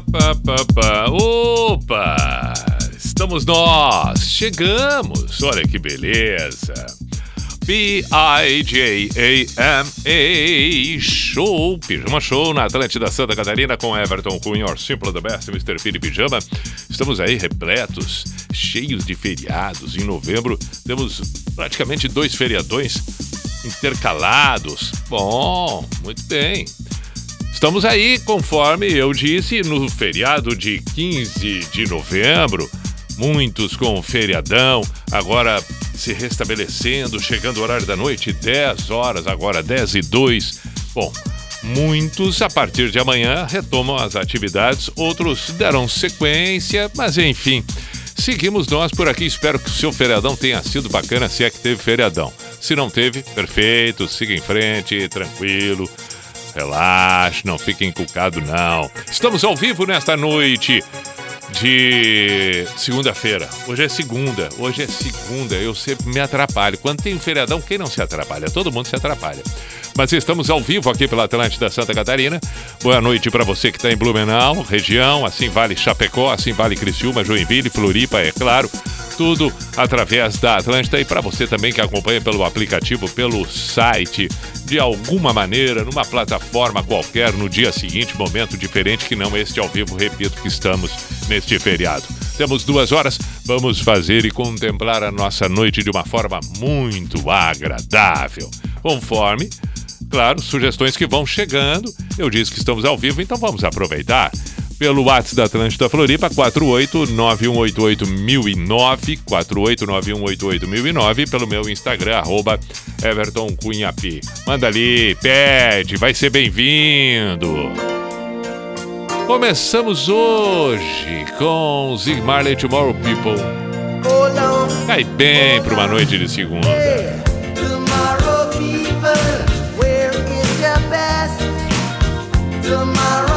Parapapapá. Opa! Estamos nós! Chegamos! Olha que beleza! B-I-J-A-M-A Show, Pijama Show na Atlântida Santa Catarina com Everton Cunha, Simple the Best, Mr. P de Pijama. Estamos aí repletos, cheios de feriados. Em novembro temos praticamente dois feriadões intercalados. Bom, muito bem. Estamos aí, conforme eu disse, no feriado de 15 de novembro. Muitos com feriadão, agora se restabelecendo, chegando o horário da noite, 10 horas, agora 10 e 2. Bom, muitos a partir de amanhã retomam as atividades, outros deram sequência, mas enfim. Seguimos nós por aqui. Espero que o seu feriadão tenha sido bacana, se é que teve feriadão. Se não teve, perfeito, siga em frente, tranquilo. Relaxe, não fique encucado, não. Estamos ao vivo nesta noite de segunda-feira. Hoje é segunda, hoje é segunda. Eu sempre me atrapalho. Quando tem um feriadão, quem não se atrapalha? Todo mundo se atrapalha. Mas estamos ao vivo aqui pela Atlântida Santa Catarina. Boa noite para você que está em Blumenau, região, assim vale Chapecó, assim vale Criciúma, Joinville, Floripa, é claro. Tudo através da Atlântida e para você também que acompanha pelo aplicativo, pelo site, de alguma maneira, numa plataforma qualquer, no dia seguinte, momento diferente que não este ao vivo, repito que estamos neste feriado. Temos duas horas, vamos fazer e contemplar a nossa noite de uma forma muito agradável. Conforme, claro, sugestões que vão chegando. Eu disse que estamos ao vivo, então vamos aproveitar. Pelo WhatsApp da Atlântida Floripa, 489188009, 489188009, pelo meu Instagram, arroba. Manda ali, pede, vai ser bem-vindo. Começamos hoje com Zig Marley Tomorrow People. Cai bem para uma noite de segunda. Tomorrow, people, where is your best? Tomorrow,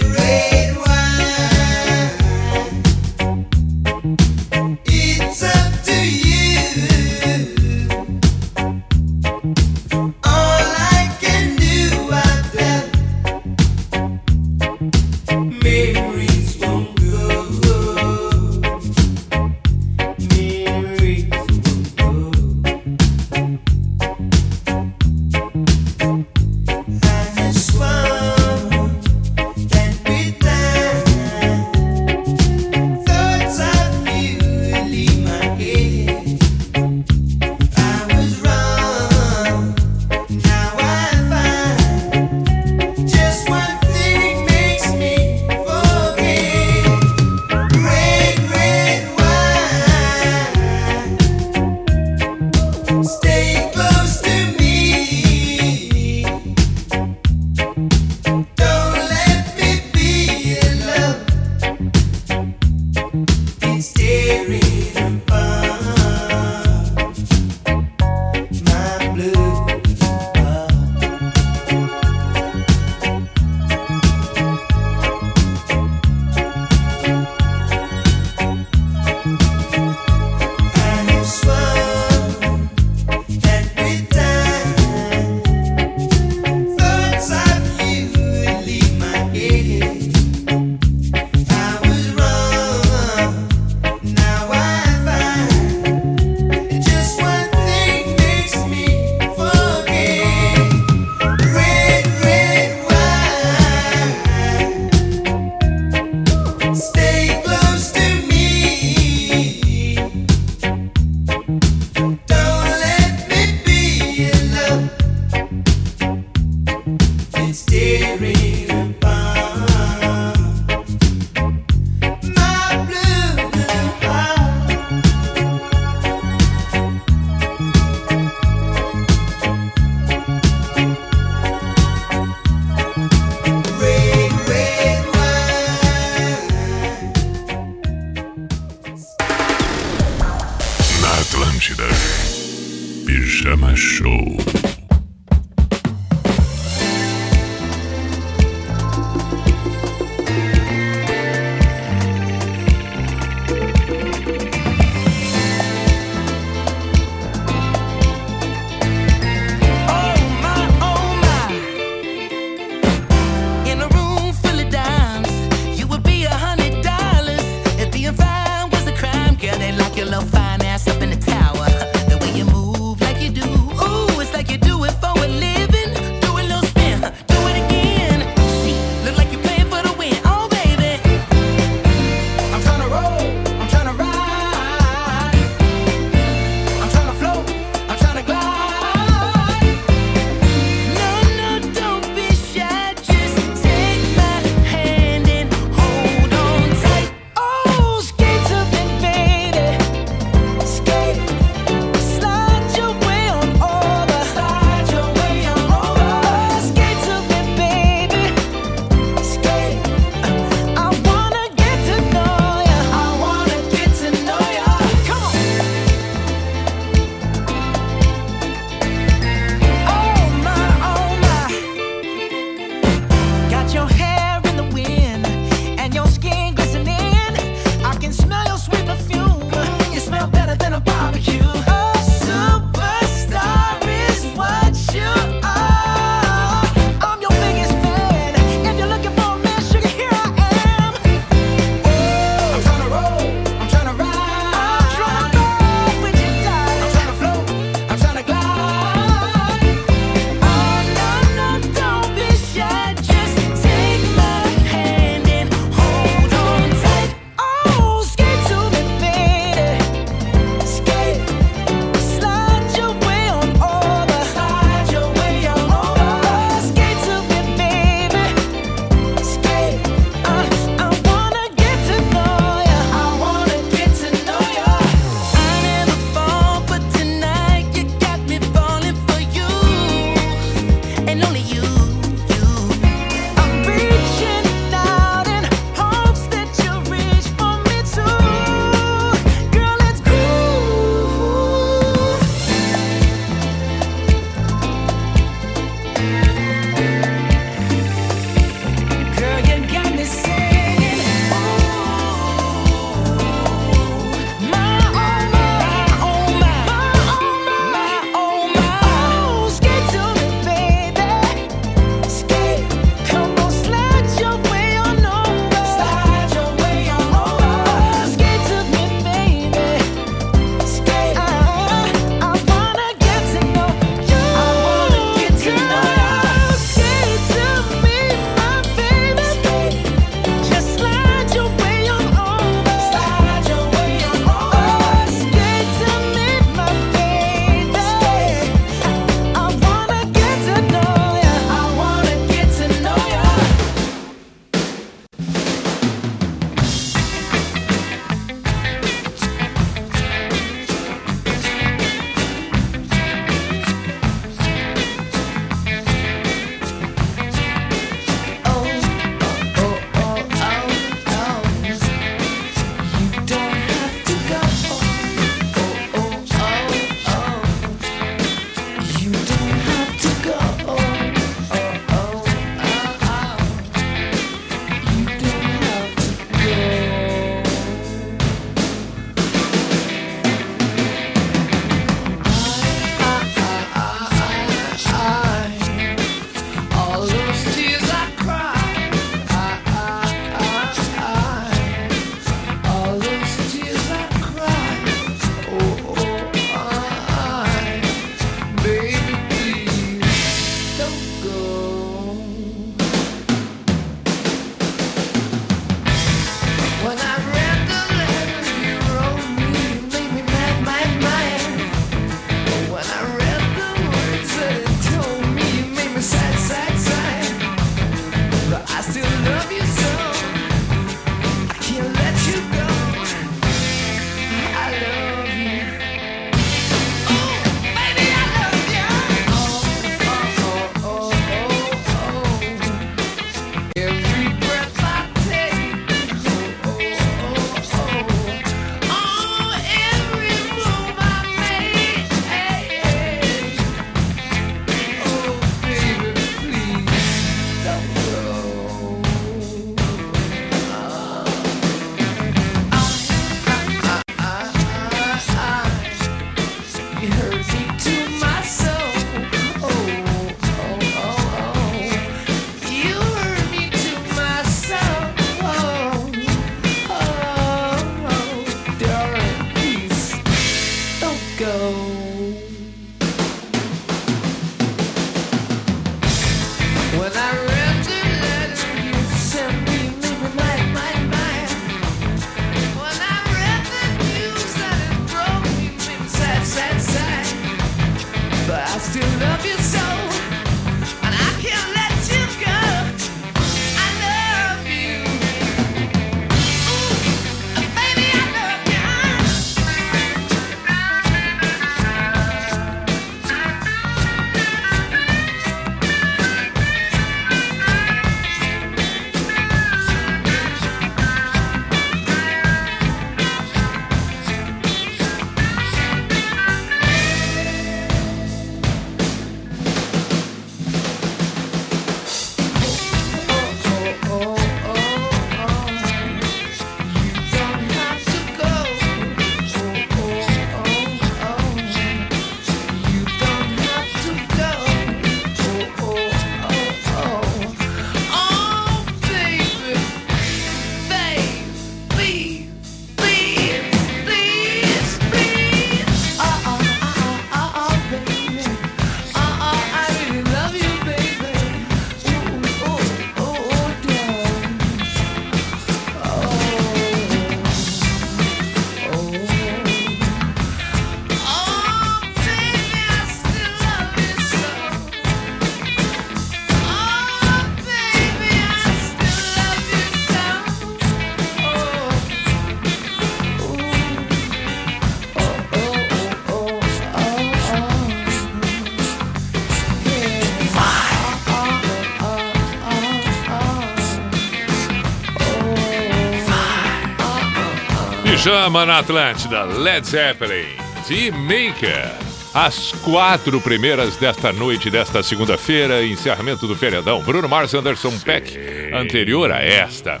Pijama na Atlântida, Led Zeppelin, The Maker. As quatro primeiras desta noite, desta segunda-feira, encerramento do feriadão. Bruno Mars, Anderson Peck, anterior a esta.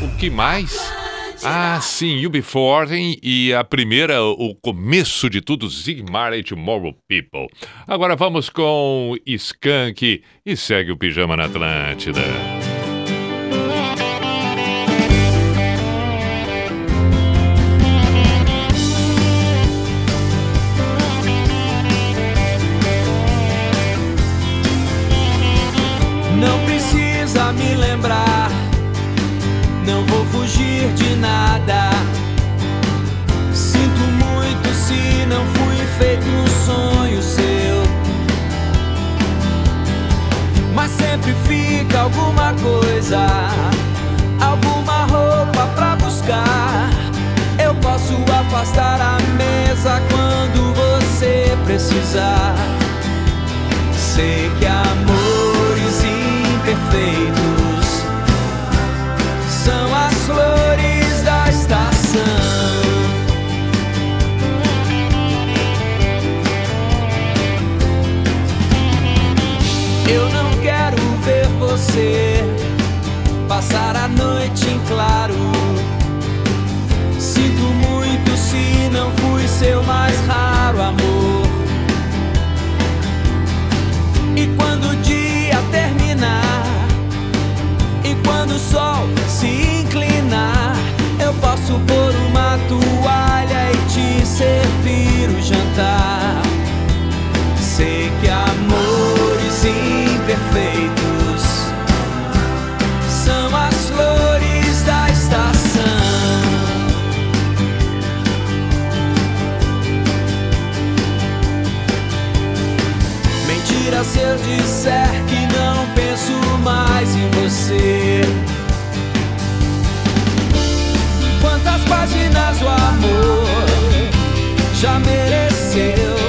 O que mais? Ah, sim, UB40 e a primeira, o começo de tudo, Zig Marley Tomorrow People. Agora vamos com Skank e segue o Pijama na Atlântida. Não precisa me lembrar, não vou fugir de nada. Sinto muito se não fui feito um sonho seu. Mas sempre fica alguma coisa, alguma roupa pra buscar. Eu posso afastar a mesa quando você precisar. Sei que amores imperfeitos são as flores da estação. Eu não quero ver você passar a noite mais em você. Quantas páginas o amor já mereceu?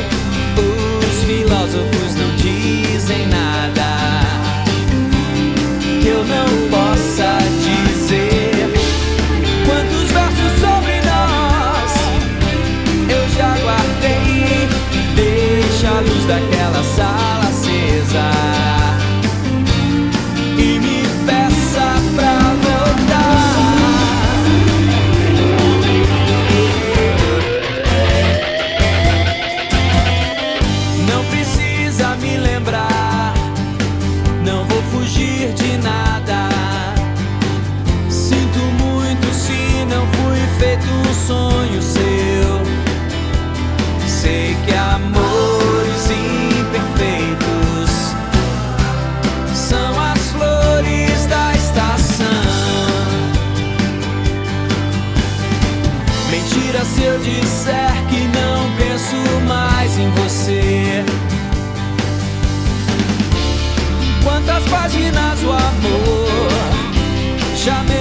Já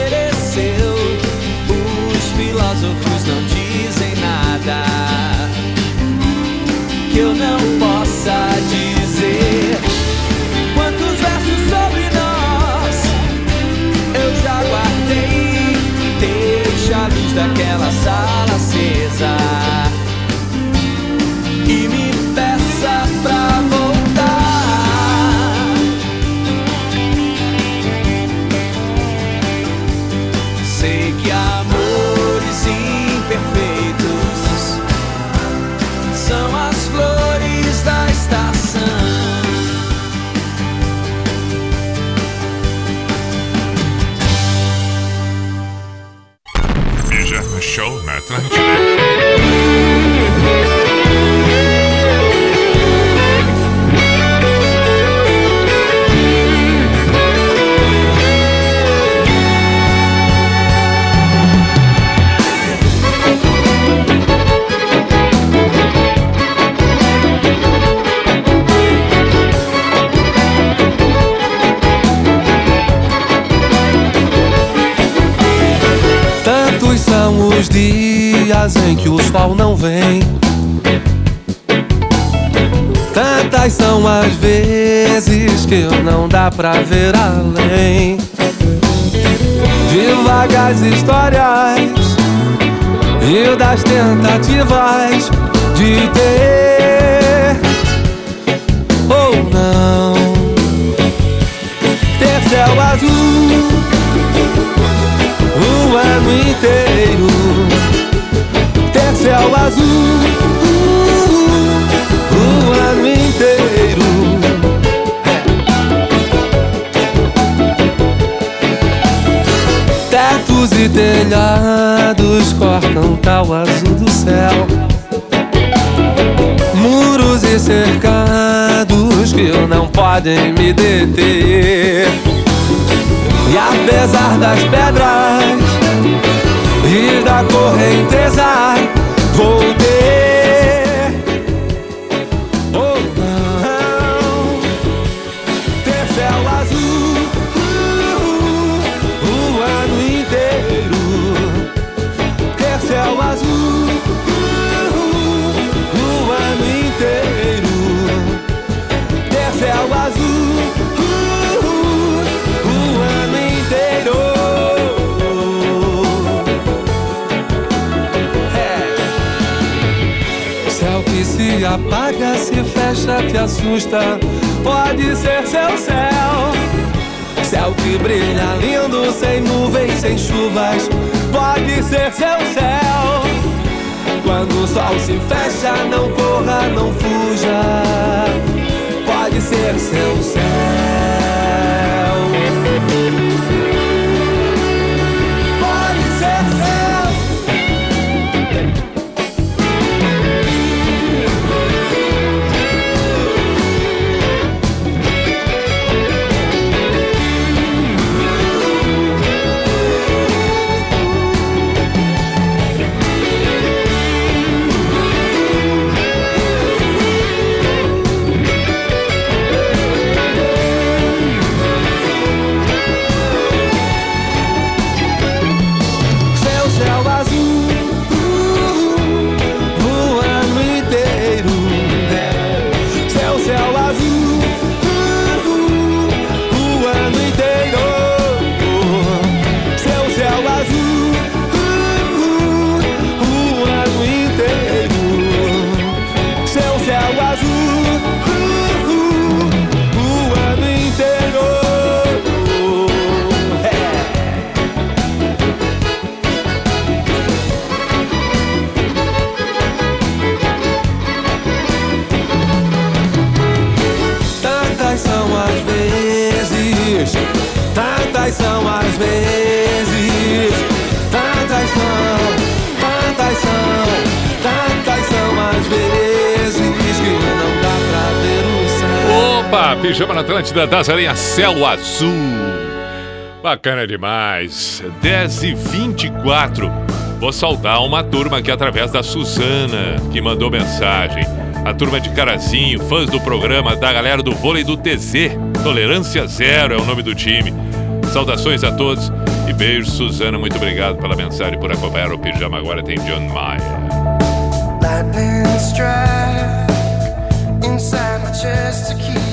dias em que o sol não vem. Tantas são as vezes que não dá pra ver além. De vagas histórias e das tentativas de ter ou não ter céu azul o ano inteiro céu azul o ano inteiro. Tetos e telhados cortam tal azul do céu. Muros e cercados que não podem me deter. E apesar das pedras e da correnteza Vou se fecha, te assusta. Pode ser seu céu. Céu que brilha lindo, sem nuvens, sem chuvas. Pode ser seu céu. Quando o sol se fecha, não corra, não fuja. Pode ser seu céu. Atlântida das Aranhas Céu Azul. Bacana demais. 10 e 24. Vou saudar uma turma aqui através da Suzana, que mandou mensagem. A turma de Carazinho, fãs do programa, da galera do vôlei do TZ. Tolerância Zero é o nome do time. Saudações a todos e beijos, Suzana. Muito obrigado pela mensagem por acompanhar o Pijama. Agora tem John Mayer. Lightning strike inside my chest to keep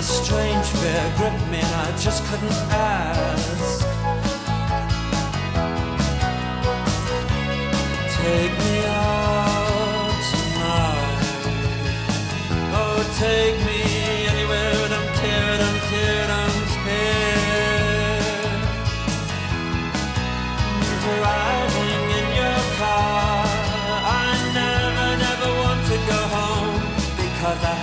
a strange fear gripped me and I just couldn't ask. Take me out tonight. Oh, take me anywhere and I'm teared, I'm teared, I'm teared. Driving in your car, I never, never want to go home because I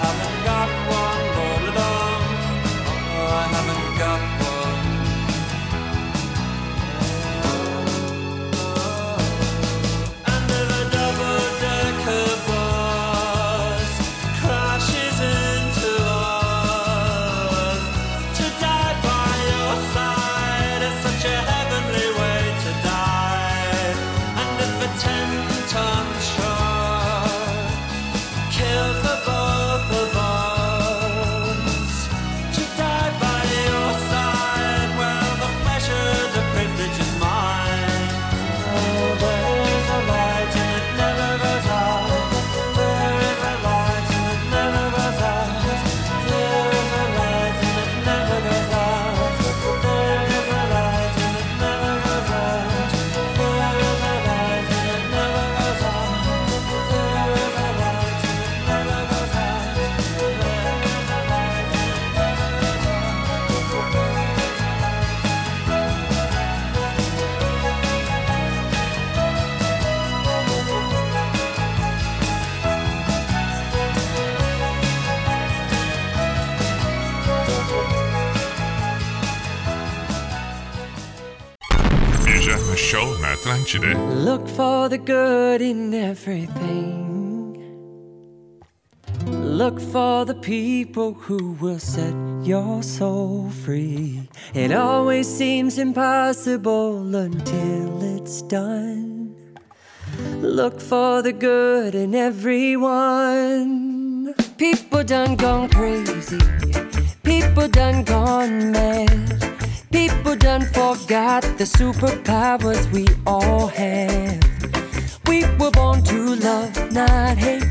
Look for the good in everything. Look for the people who will set your soul free. It always seems impossible until it's done. Look for the good in everyone. People done gone crazy. People done gone mad. People done forgot the superpowers we all have. We were born to love, not hate.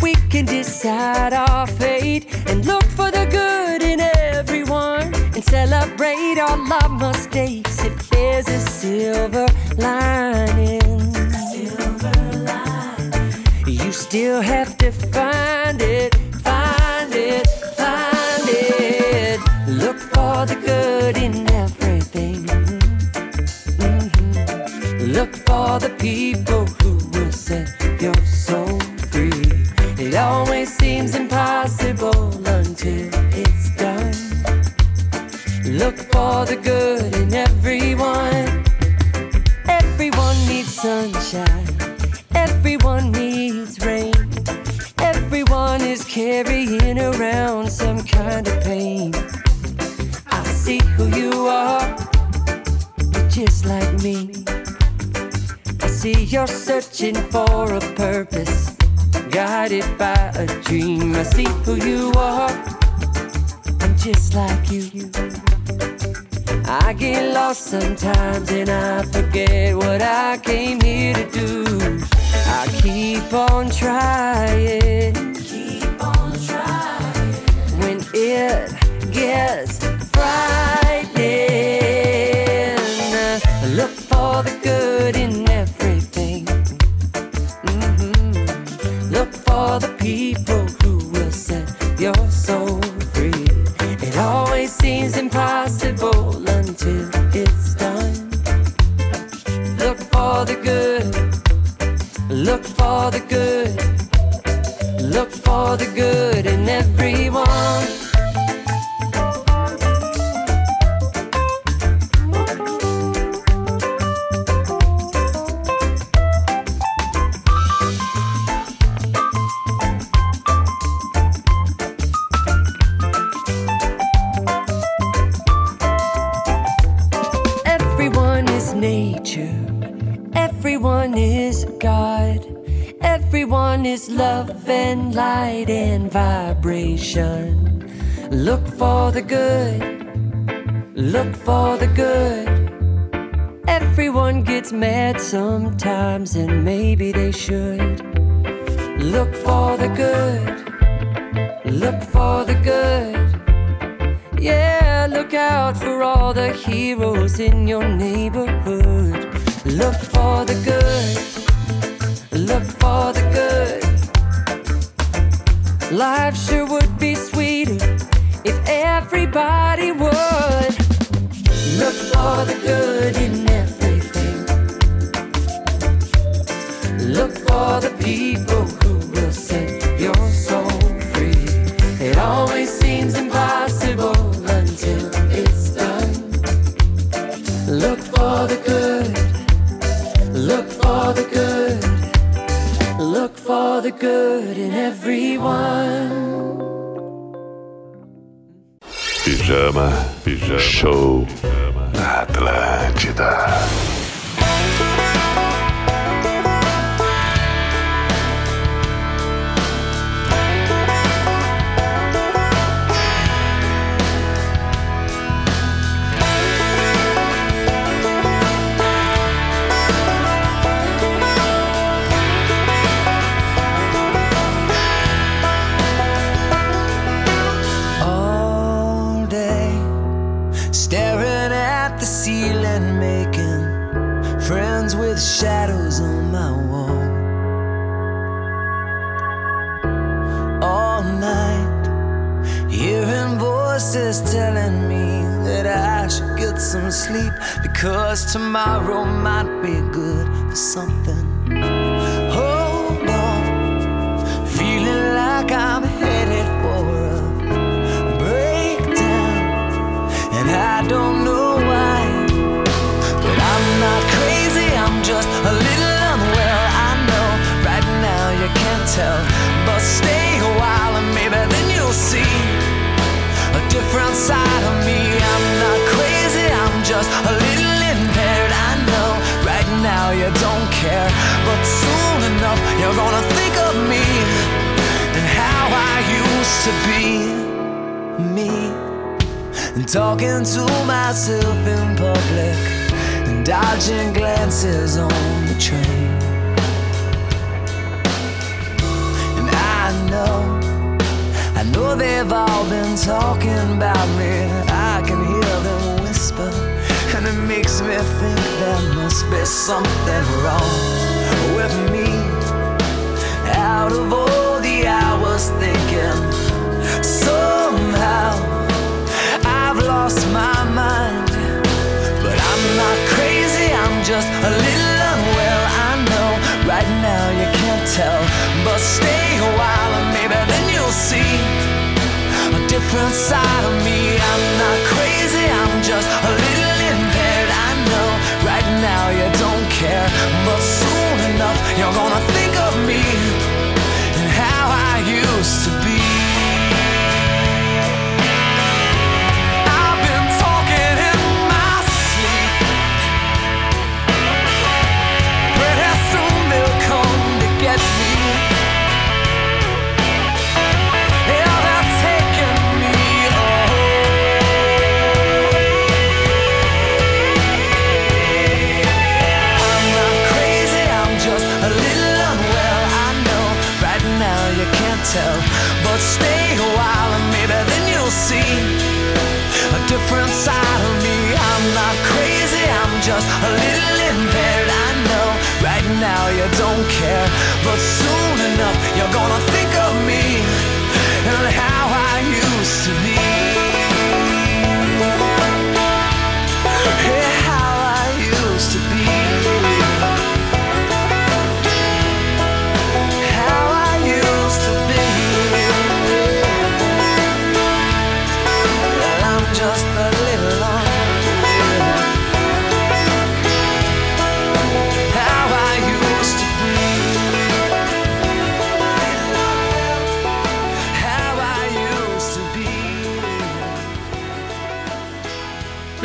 We can decide our fate and look for the good in everyone and celebrate all our mistakes if there's a silver lining. Silver lining. You still have to find it. Look for the people who will set your soul free. It always seems impossible until it's done. Look for the good in everyone. Everyone needs sunshine. Everyone needs rain. Everyone is carrying around some kind of pain. I see who you are. You're just like me see you're searching for a purpose, guided by a dream. I see who you are, and just like you. I get lost sometimes and I forget what I came here to do. I keep on trying, keep on trying. When it gets been talking about me. I can hear them whisper, and it makes me think there must be something wrong with me. Out of all the hours thinking, somehow I've lost my mind. But I'm not crazy, I'm just a little unwell. I know right now you can't tell, but stay different side of me. I'm not crazy, I'm just a little impaired. I know right now you don't care, but soon enough you're gonna think of me and how I used to tell, but stay a while and maybe then you'll see a different side of me. I'm not crazy, I'm just a little impaired. I know right now you don't care, but soon enough you're gonna think of me and how I used to be.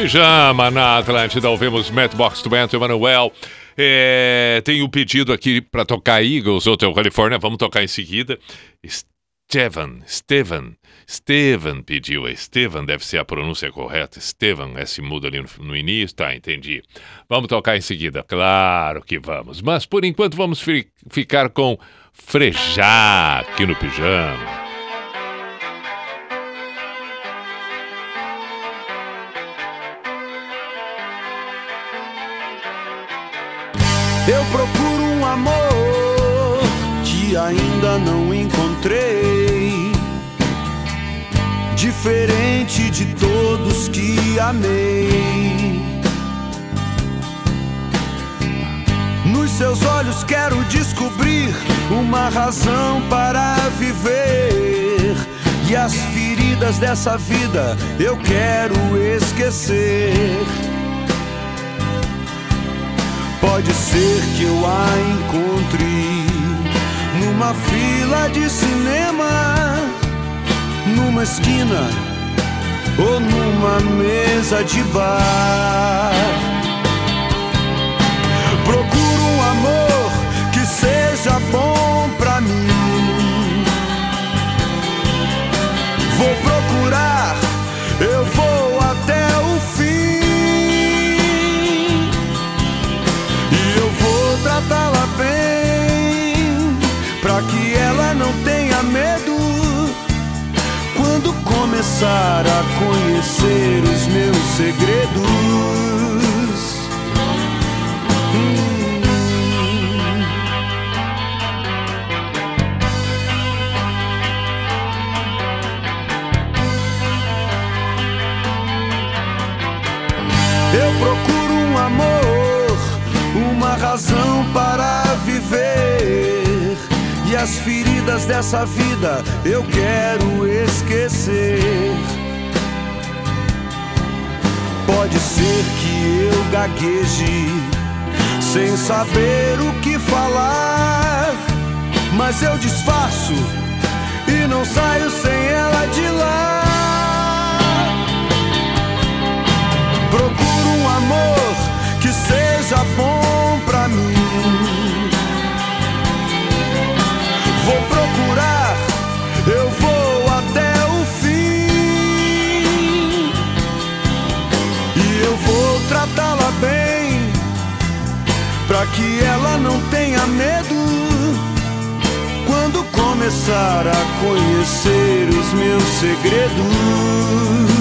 Pijama na Atlântida, ouvimos Matchbox to Bento Emanuel. É, tem um pedido aqui para tocar Eagles, Hotel California, vamos tocar em seguida. Steven, Steven, Steven pediu, Steven deve ser a pronúncia correta, Steven, S muda ali no, no início, tá, entendi. Vamos tocar em seguida, claro que vamos, mas por enquanto vamos fi- ficar com Frejá aqui no Pijama. Eu procuro um amor que ainda não encontrei. Diferente de todos que amei. Nos seus olhos quero descobrir uma razão para viver. E as feridas dessa vida eu quero esquecer. Pode ser que eu a encontre numa fila de cinema, numa esquina ou numa mesa de bar. Procuro um amor medo. Quando começar a conhecer os meus segredos. Eu procuro um amor, uma razão para viver. E as feridas dessa vida eu quero esquecer. Pode ser que eu gagueje sem saber o que falar, mas eu disfarço e não saio sem ela de lá. Procuro um amor que seja bom pra mim. Pra que ela não tenha medo quando começar a conhecer os meus segredos.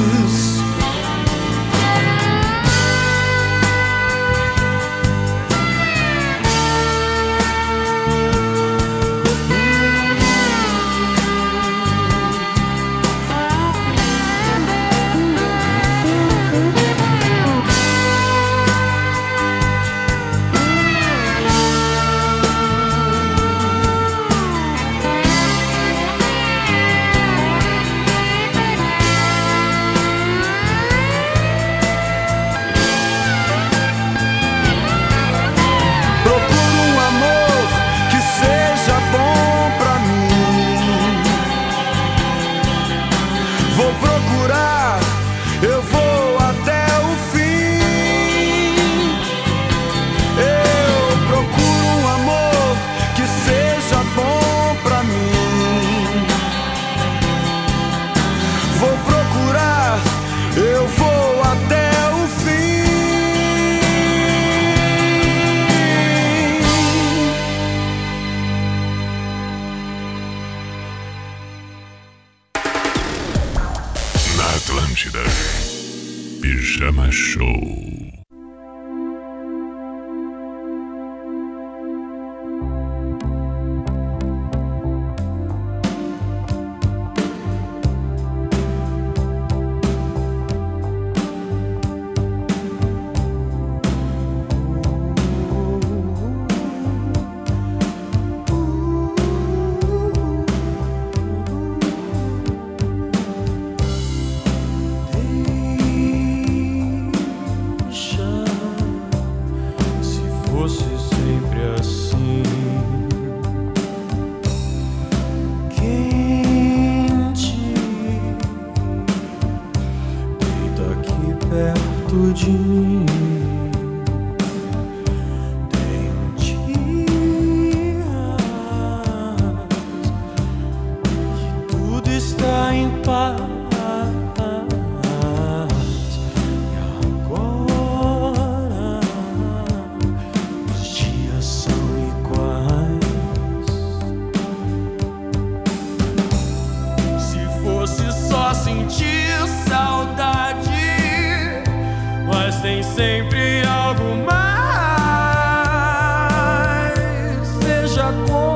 walk.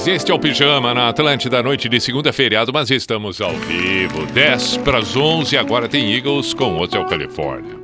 demais. Este é o Pijama na Atlântida, noite de segunda feriado, mas estamos ao vivo, 10 para as 11. Agora tem Eagles com Hotel Califórnia.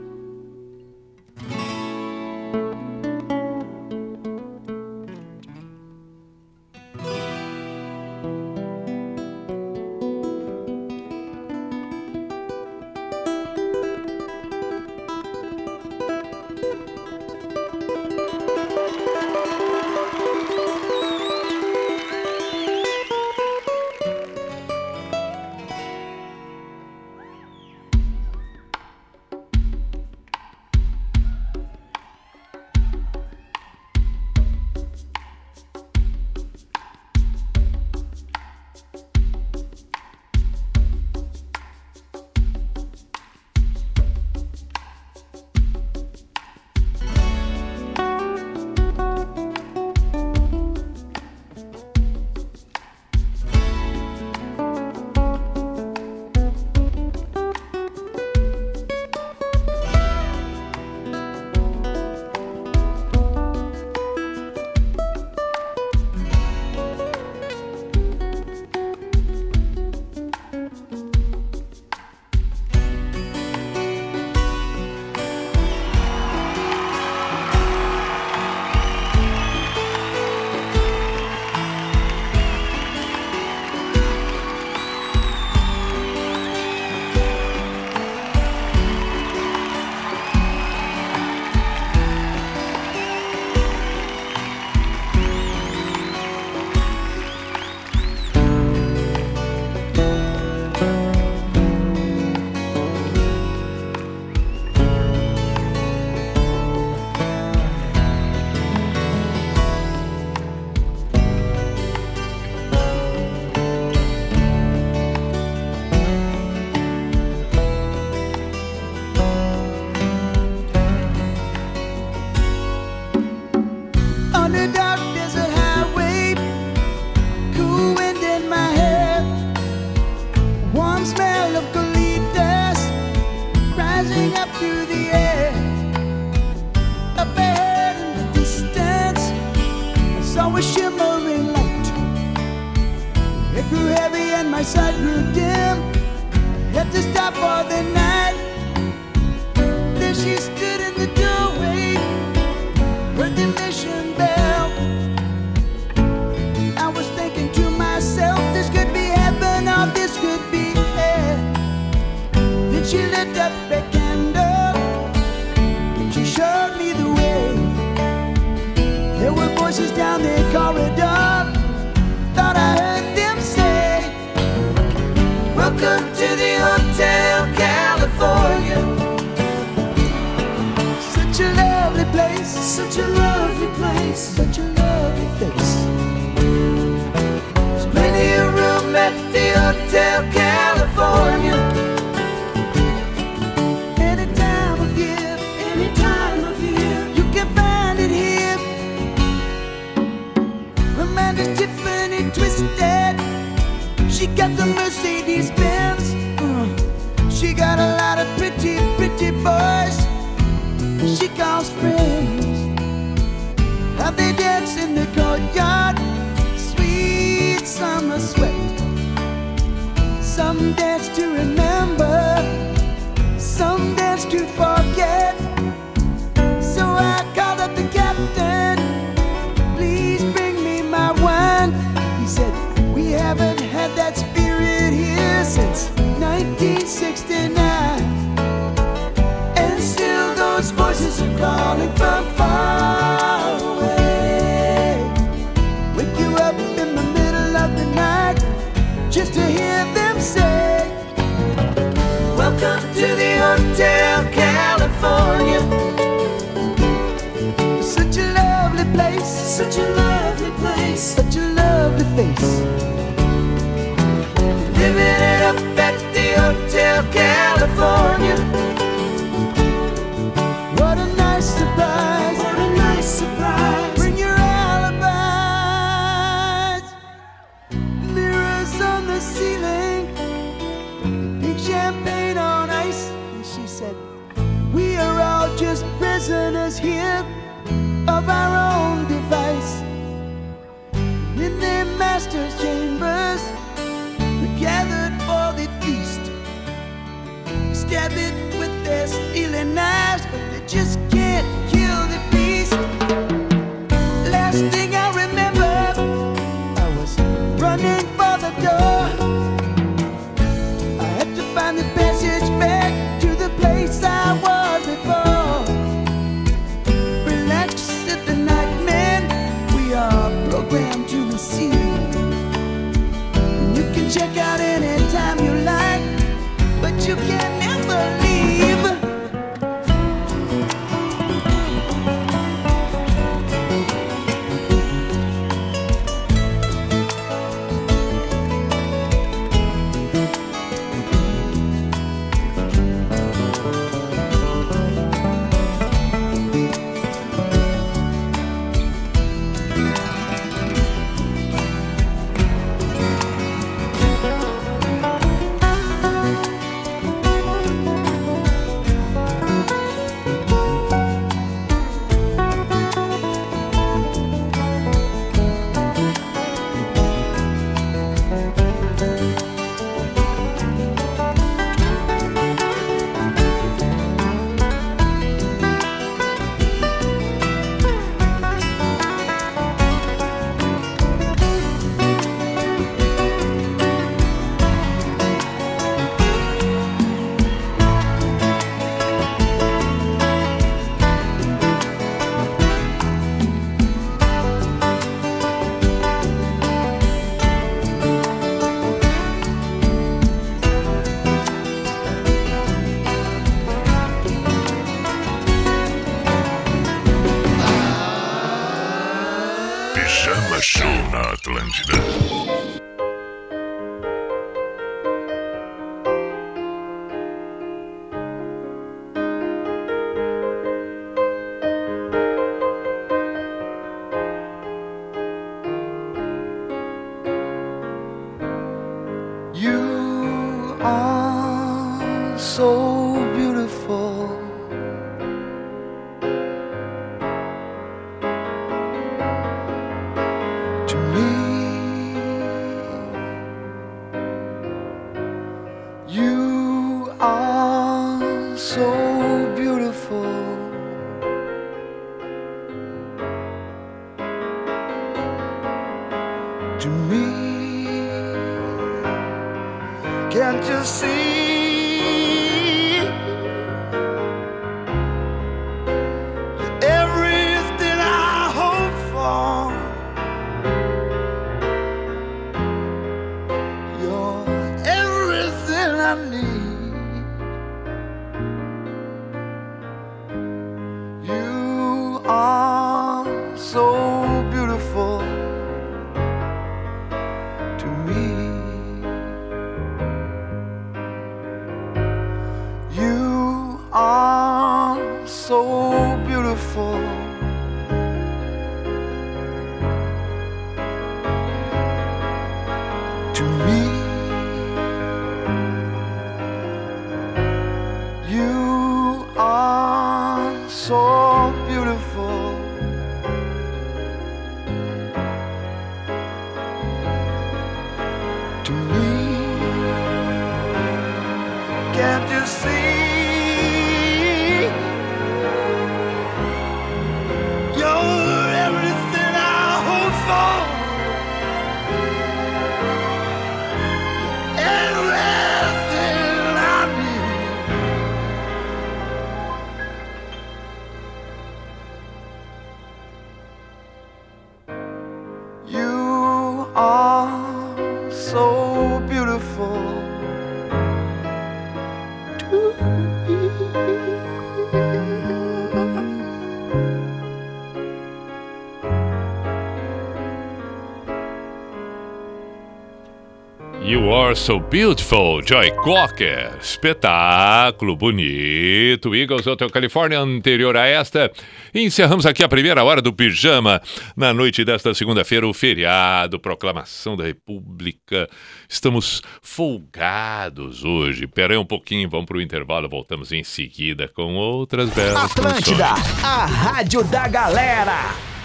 So Beautiful, Joy Cocker. Espetáculo bonito. Eagles Hotel California, anterior a esta. E encerramos aqui a primeira hora do Pijama. Na noite desta segunda-feira, o feriado, proclamação da República. Estamos folgados hoje. Pera aí um pouquinho, vamos para o intervalo. Voltamos em seguida com outras belas Atlântida, canções. a rádio da galera.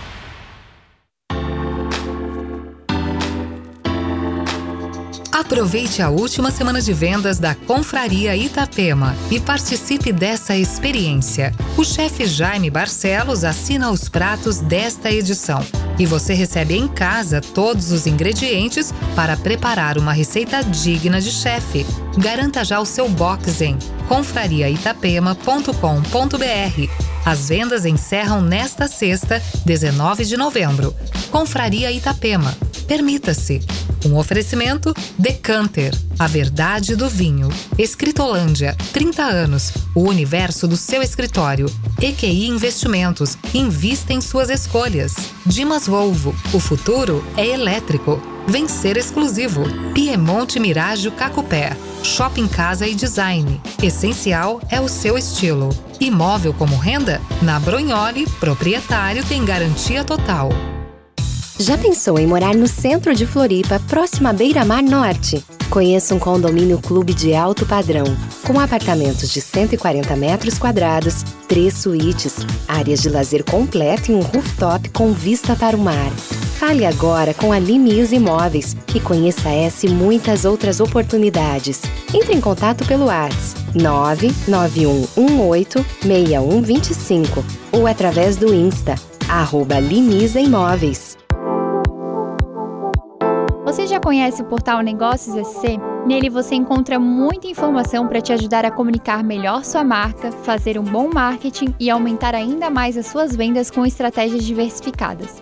Aproveite a última semana de vendas da Confraria Itapema e participe dessa experiência. O chefe Jaime Barcelos assina os pratos desta edição e você recebe em casa todos os ingredientes para preparar uma receita digna de chefe. Garanta já o seu box em confrariaitapema.com.br. As vendas encerram nesta sexta, 19 de novembro. Confraria Itapema. Permita-se. Um oferecimento Decanter, a verdade do vinho. Escritolândia, 30 anos, o universo do seu escritório. EQI Investimentos, invista em suas escolhas. Dimas Volvo, o futuro é elétrico. Vencer exclusivo. Piemonte Mirágio Cacupé. Shopping Casa e Design. Essencial é o seu estilo. Imóvel como renda? Na Bronholi, proprietário tem garantia total. Já pensou em morar no centro de Floripa, próximo à Beira Mar Norte? Conheça um condomínio clube de alto padrão, com apartamentos de 140 metros quadrados, três suítes, áreas de lazer completo e um rooftop com vista para o mar. Fale agora com a Limius Imóveis e conheça essa e muitas outras oportunidades. Entre em contato pelo WhatsApp 991186125 ou através do Insta, arroba Limisa Imóveis. Você já conhece o portal Negócios SC? Nele você encontra muita informação para te ajudar a comunicar melhor sua marca, fazer um bom marketing e aumentar ainda mais as suas vendas com estratégias diversificadas.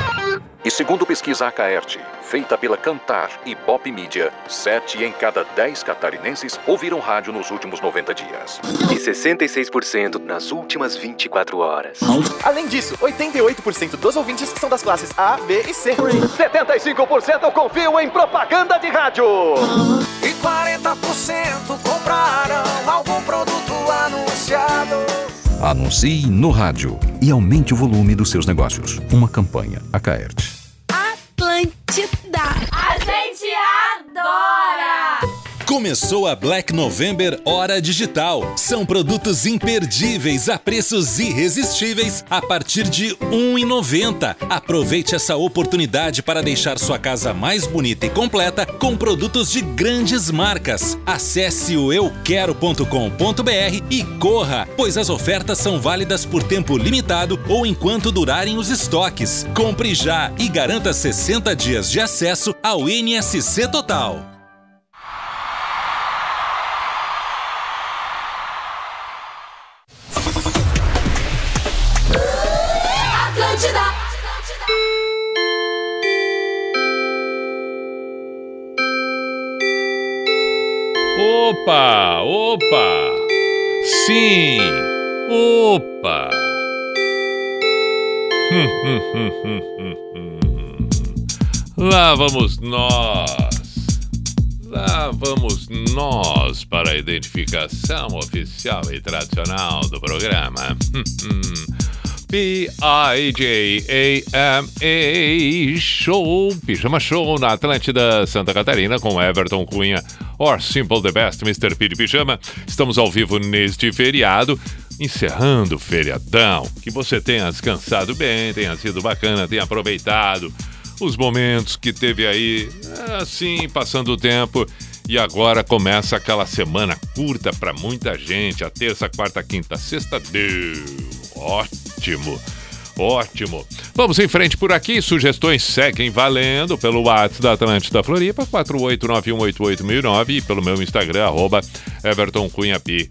E segundo pesquisa Acaerte, feita pela Cantar e Bop Mídia, 7 em cada 10 catarinenses ouviram rádio nos últimos 90 dias. E 66% nas últimas 24 horas. Além disso, 88% dos ouvintes são das classes A, B e C. 75% confiam em propaganda de rádio. E 40% compraram algum produto anunciado. Anuncie no rádio e aumente o volume dos seus negócios. Uma campanha Acaerte. Atlântida. A gente adora! Começou a Black November Hora Digital. São produtos imperdíveis a preços irresistíveis a partir de R$ 1,90. Aproveite essa oportunidade para deixar sua casa mais bonita e completa com produtos de grandes marcas. Acesse o euquero.com.br e corra, pois as ofertas são válidas por tempo limitado ou enquanto durarem os estoques. Compre já e garanta 60 dias de acesso ao NSC Total. Opa, opa! Sim! Opa! Lá vamos nós! Lá vamos nós para a identificação oficial e tradicional do programa. P-I-J-A-M-A Show, Pijama Show na Atlântida Santa Catarina com Everton Cunha, or Simple the Best, Mr. P de Pijama. Estamos ao vivo neste feriado encerrando o feriadão. Que você tenha descansado bem, tenha sido bacana, tenha aproveitado os momentos que teve aí, assim, passando o tempo. E agora começa aquela semana curta para muita gente. A terça, quarta, quinta, sexta deu. Ótimo. Ótimo. Vamos em frente por aqui. Sugestões seguem valendo pelo WhatsApp da Atlântida Floripa, 489188009 e pelo meu Instagram, arroba Everton Cunha Pi.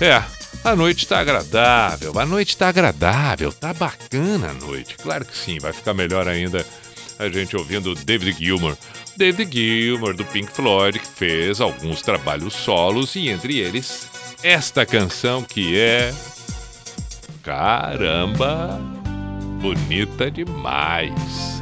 É, a noite tá agradável, a noite tá agradável, tá bacana a noite. Claro que sim, vai ficar melhor ainda a gente ouvindo David Gilmour. David Gilmour do Pink Floyd, que fez alguns trabalhos solos e entre eles esta canção que é. Caramba! Bonita demais!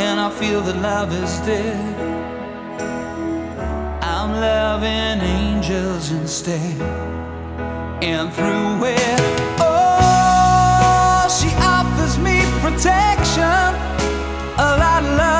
and I feel that love is dead, I'm loving angels instead. And through it, oh, she offers me protection, a lot of love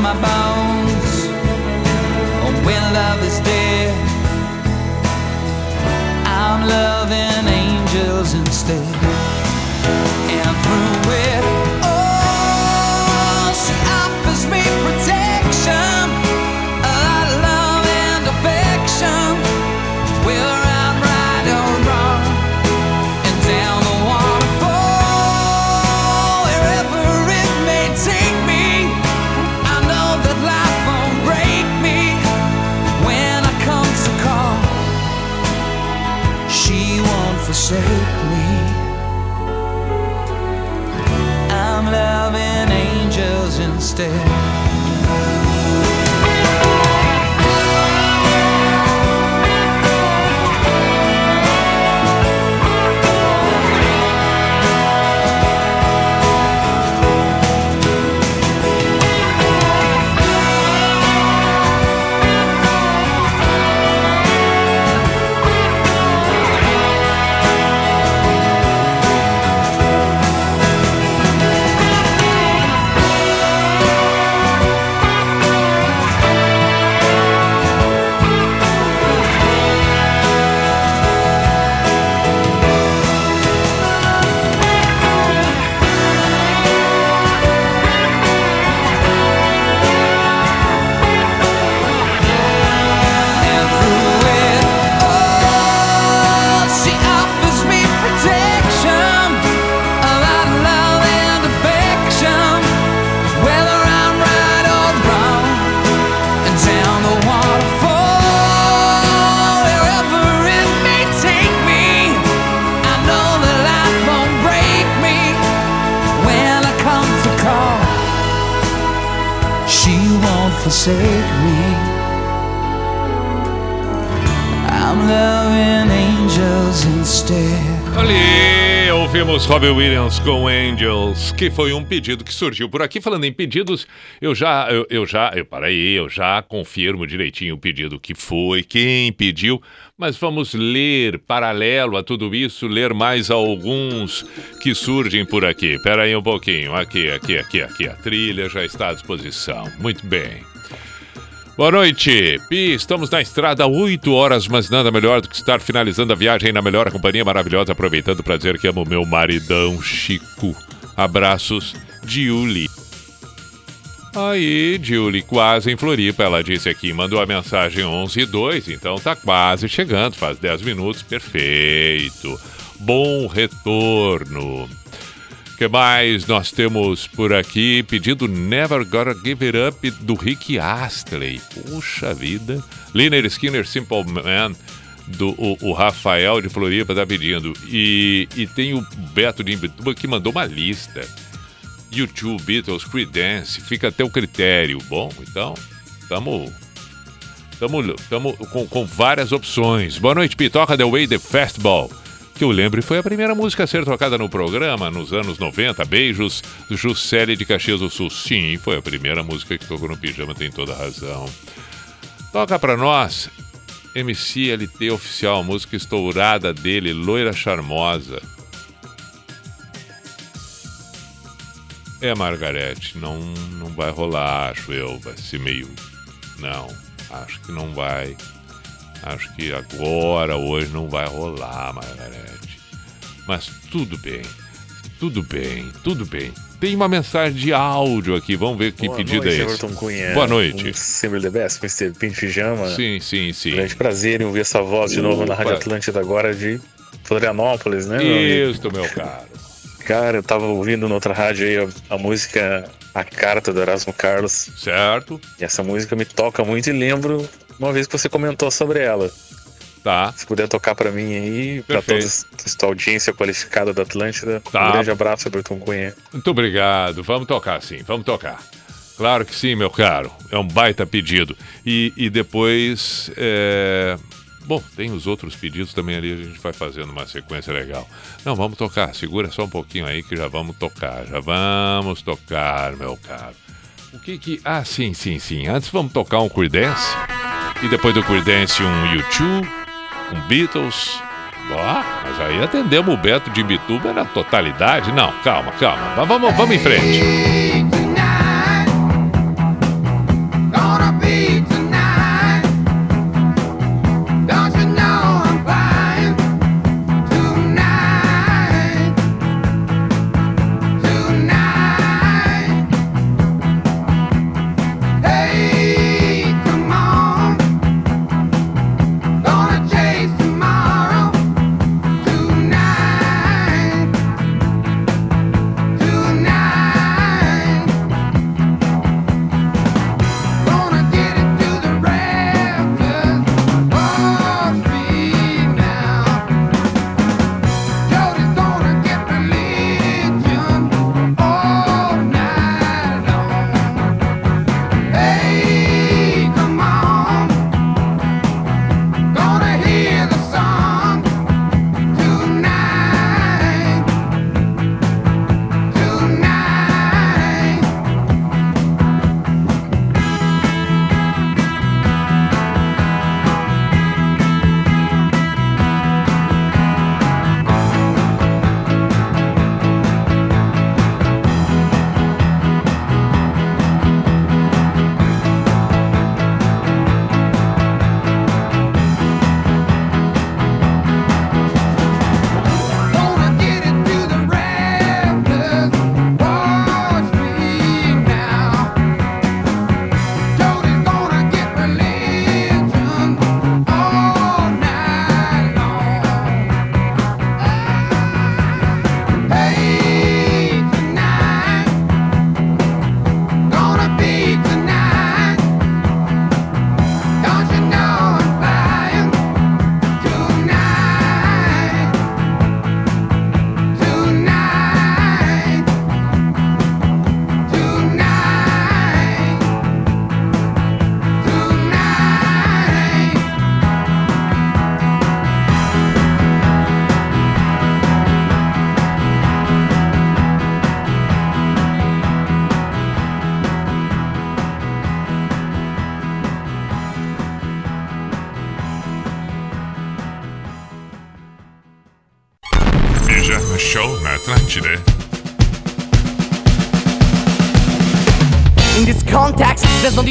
my bones. Instead. Robbie Williams com Angels, que foi um pedido que surgiu por aqui. Falando em pedidos, eu já, eu, eu já, eu, peraí, eu já confirmo direitinho o pedido que foi, quem pediu, mas vamos ler, paralelo a tudo isso, ler mais alguns que surgem por aqui. Peraí um pouquinho, aqui, aqui, aqui, aqui, a trilha já está à disposição. Muito bem. Boa noite, Pi. Estamos na estrada há 8 horas, mas nada melhor do que estar finalizando a viagem na melhor companhia maravilhosa, aproveitando para dizer que amo meu maridão Chico. Abraços Uli. Aí, Julie, quase em Floripa, ela disse aqui, mandou a mensagem 11 e 2, então tá quase chegando, faz 10 minutos, perfeito. Bom retorno. Que mais nós temos por aqui? Pedido Never Gotta Give It Up do Rick Astley. Puxa vida. Liner Skinner Simple Man do o, o Rafael de Floripa tá pedindo. E, e tem o Beto de Imbituba que mandou uma lista. YouTube, Beatles, Creedence, fica até o critério. Bom, então, estamos tamo, tamo com, com várias opções. Boa noite, Pitoca The Way The Festival. Que eu lembro foi a primeira música a ser tocada no programa nos anos 90. Beijos, Juscelie de Caxias do Sul. Sim, foi a primeira música que tocou no pijama, tem toda razão. Toca pra nós, MCLT oficial, música estourada dele, Loira Charmosa. É, Margarete, não, não vai rolar, acho eu. Vai ser meio. Não, acho que não vai. Acho que agora, hoje, não vai rolar, Margarete. Mas tudo bem, tudo bem, tudo bem. Tem uma mensagem de áudio aqui, vamos ver que Boa pedido noite, é esse. Everton Cunha. Boa noite. Um Sempre the best, Mr. Pin Pijama. Sim, sim, sim. Grande prazer em ouvir essa voz de novo na. Rádio Atlântida agora de Florianópolis, né? meu? Isso, meu caro. Cara, eu tava ouvindo na outra rádio aí a, a música A Carta do Erasmo Carlos. Certo. E essa música me toca muito e lembro uma vez que você comentou sobre ela. Tá. Se puder tocar pra mim aí, pra toda tua audiência qualificada da Atlântida. Tá. Um grande abraço, Everton Cunha. Muito obrigado. Vamos tocar sim, vamos tocar. Claro que sim, meu caro. É um baita pedido. E, e depois. é, Bom, tem os outros pedidos também ali, a gente vai fazendo uma sequência legal. Não, vamos tocar. Segura só um pouquinho aí que já vamos tocar. Já vamos tocar, meu caro. O que que. Ah, sim, sim, sim. Antes vamos tocar um Creedence. E depois do Creedence um U2, um Beatles. Ó, mas aí atendemos o Beto de Bituba na totalidade. Não, calma, calma. Mas Vamos, vamos em frente.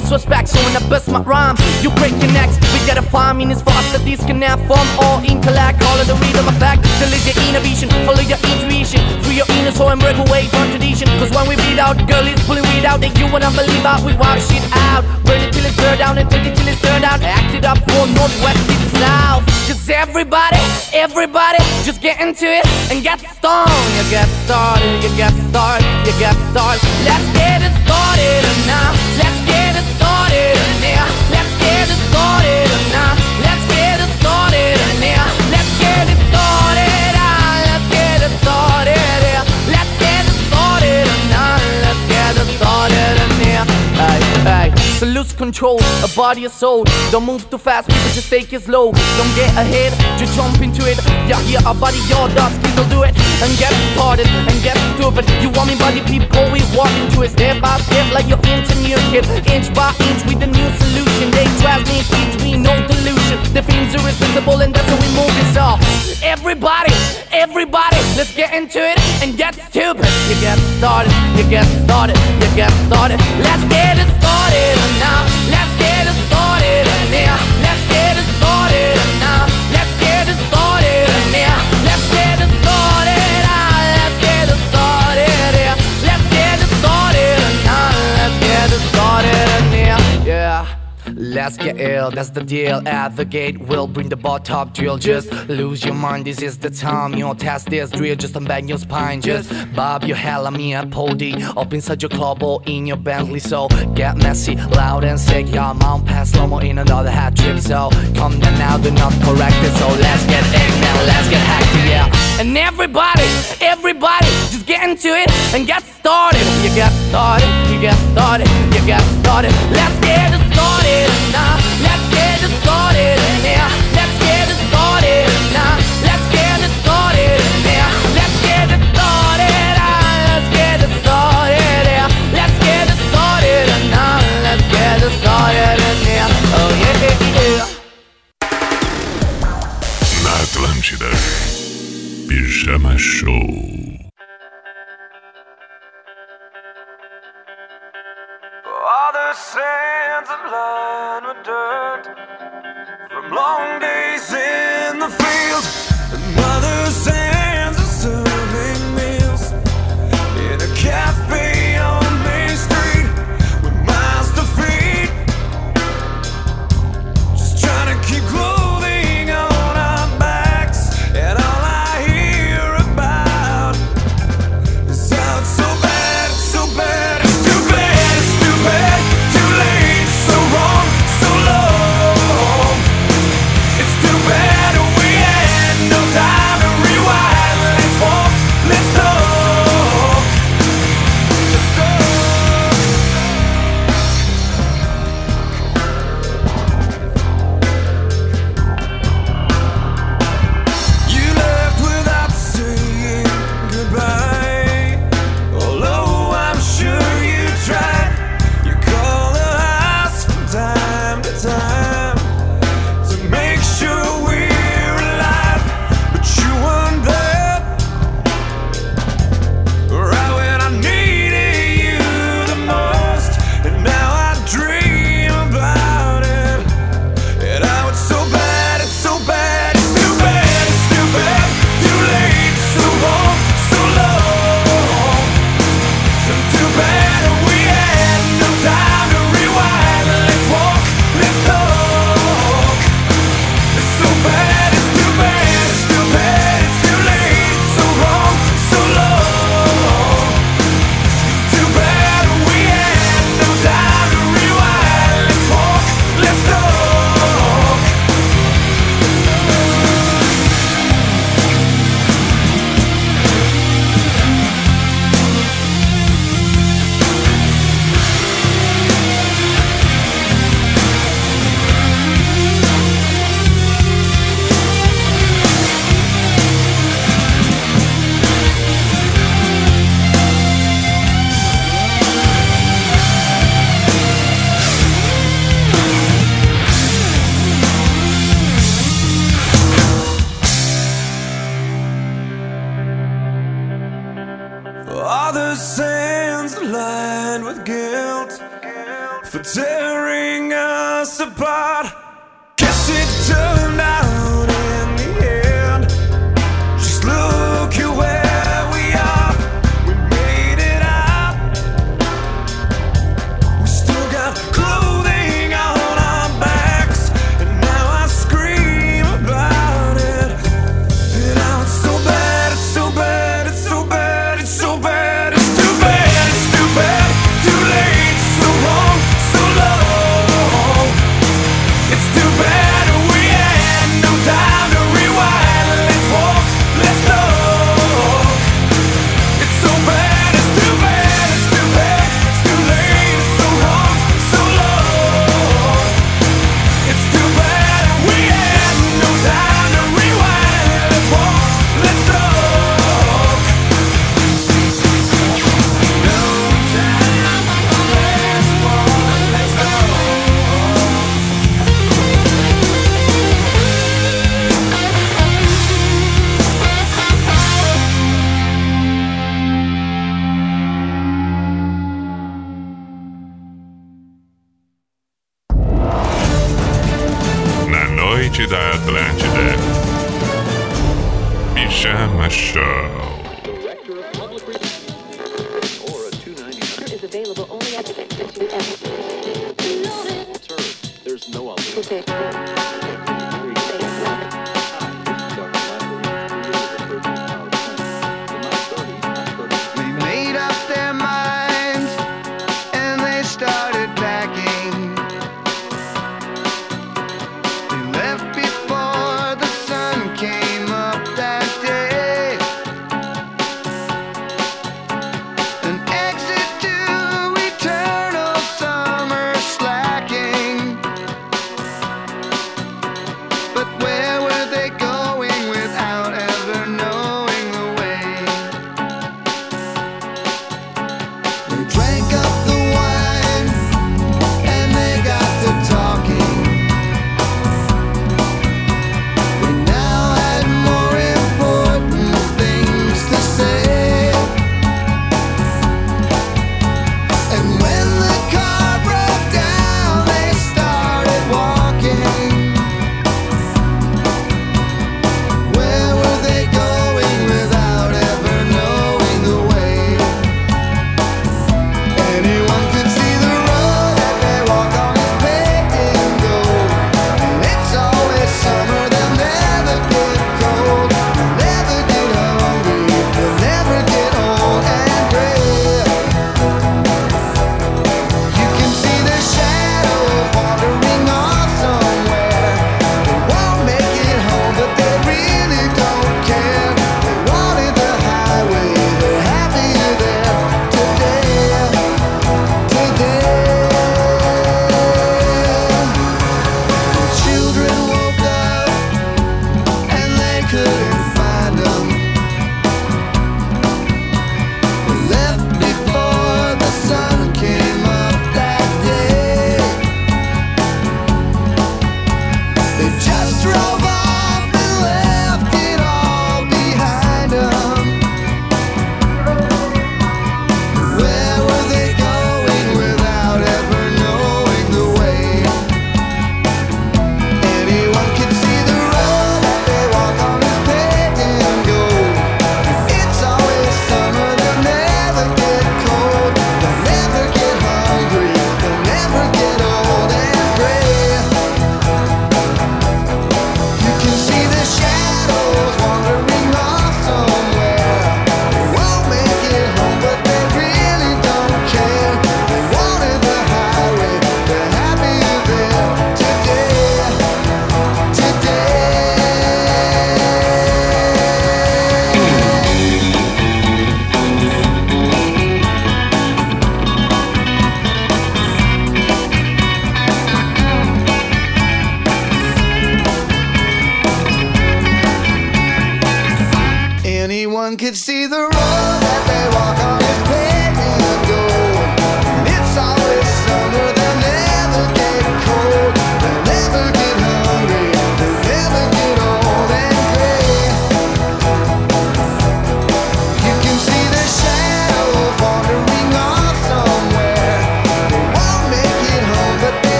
Disrespect, so when I bust my rhymes, you break your necks We gotta find meanings. These can have form or intellect. All of the rhythm effect. Live your inner vision, follow your intuition. Through your inner soul and break away from tradition. Cause when we beat out, girl, it's pulling weed out. That you wanna believe out, we wipe shit out. Burn it till it's burned down and turn it till it's turned out. Act it up for northwest, deep south. Cause everybody, everybody, just get into it and get stoned. You get started, you get started, you get started. Let's get it started now. Control a body and soul. Don't move too fast, people just take it slow. Don't get ahead, just jump into it. Yeah, yeah, our body, your dust, please will do it. And get started and get stupid. You want me body people, we walk into it step by step like you're into new kid. Inch by inch with the new solution. They transmit between no delusion. The feelings are irresistible and that's how we move it. So everybody, everybody, let's get into it and get stupid. You get started, you get started, you get started. Let's get it not enough. Let's get ill, that's the deal. At the gate, we'll bring the bar top drill. Just lose your mind, this is the time. Your test this drill, just unbend your spine. Just bob your hell on me at Pody. Up inside your club or in your Bentley. So get messy, loud and sick. Your mom pass slow mo in another hat trip. So come down now, do not correct it. So let's get ignorant, let's get hacked, yeah. And everybody, everybody, just get into it and get started. You get started, you get started, you get started. Let's get Pijama Show. All the sands are lined with dirt from long days in the field.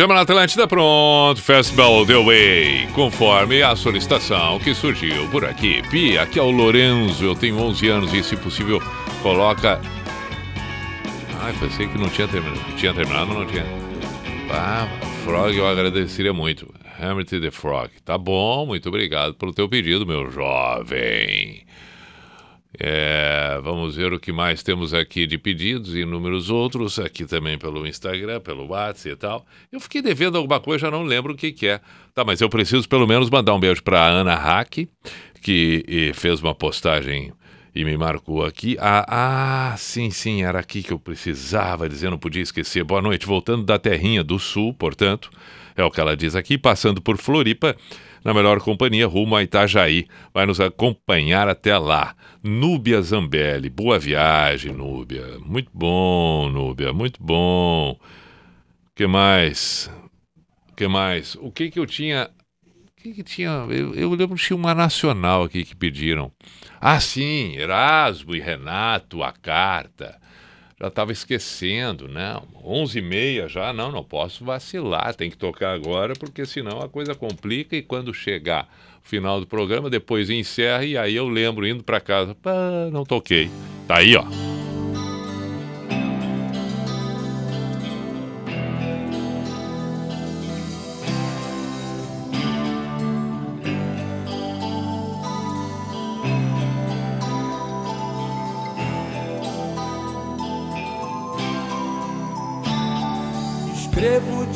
Pijama na Atlântida pronto, Festival The Way, conforme a solicitação que surgiu por aqui. Pia, aqui é o Lorenzo, eu tenho 11 anos e se possível coloca... Ai, pensei que não tinha terminado, tinha terminado, não tinha. Ah, Frog eu agradeceria muito. Hamilton the Frog. Tá bom, muito obrigado pelo teu pedido, meu jovem. É, vamos ver o que mais temos aqui de pedidos e inúmeros outros, aqui também pelo Instagram, pelo WhatsApp e tal. Eu fiquei devendo alguma coisa, já não lembro o que, que é. Tá, mas eu preciso pelo menos mandar um beijo para Ana Hack, que fez uma postagem e me marcou aqui. Ah, ah, sim, sim, era aqui que eu precisava dizer, não podia esquecer. Boa noite, voltando da terrinha do sul, portanto, é o que ela diz aqui, passando por Floripa, na melhor companhia, rumo a Itajaí. Vai nos acompanhar até lá. Núbia Zambelli, boa viagem, Núbia. Muito bom, Núbia, muito bom. O que mais? que mais? O que que eu tinha... O que que tinha? Eu, eu lembro que tinha uma nacional aqui que pediram. Ah, sim, Erasmo e Renato, a carta. Já estava esquecendo, não. 11h30 já, não, não posso vacilar, tem que tocar agora, porque senão a coisa complica e quando chegar o final do programa, depois encerra e aí eu lembro indo para casa, pá, não toquei. Tá aí, ó.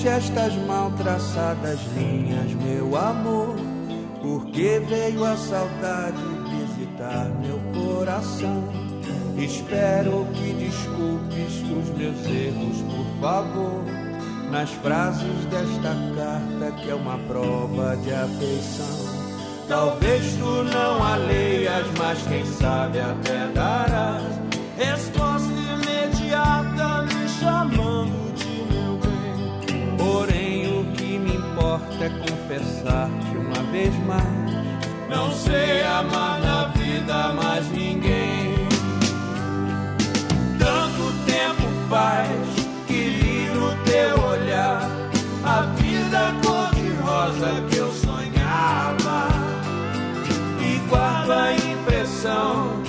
Estas mal traçadas linhas, meu amor, porque veio a saudade visitar meu coração. Espero que desculpes os meus erros, por favor, nas frases desta carta que é uma prova de afeição. Talvez tu não a leias, mas quem sabe até darás resposta imediata me chamando. Porém, o que me importa é confessar-te uma vez mais: não sei amar na vida mais ninguém. Tanto tempo faz que li no teu olhar a vida cor-de-rosa que eu sonhava e guardo a impressão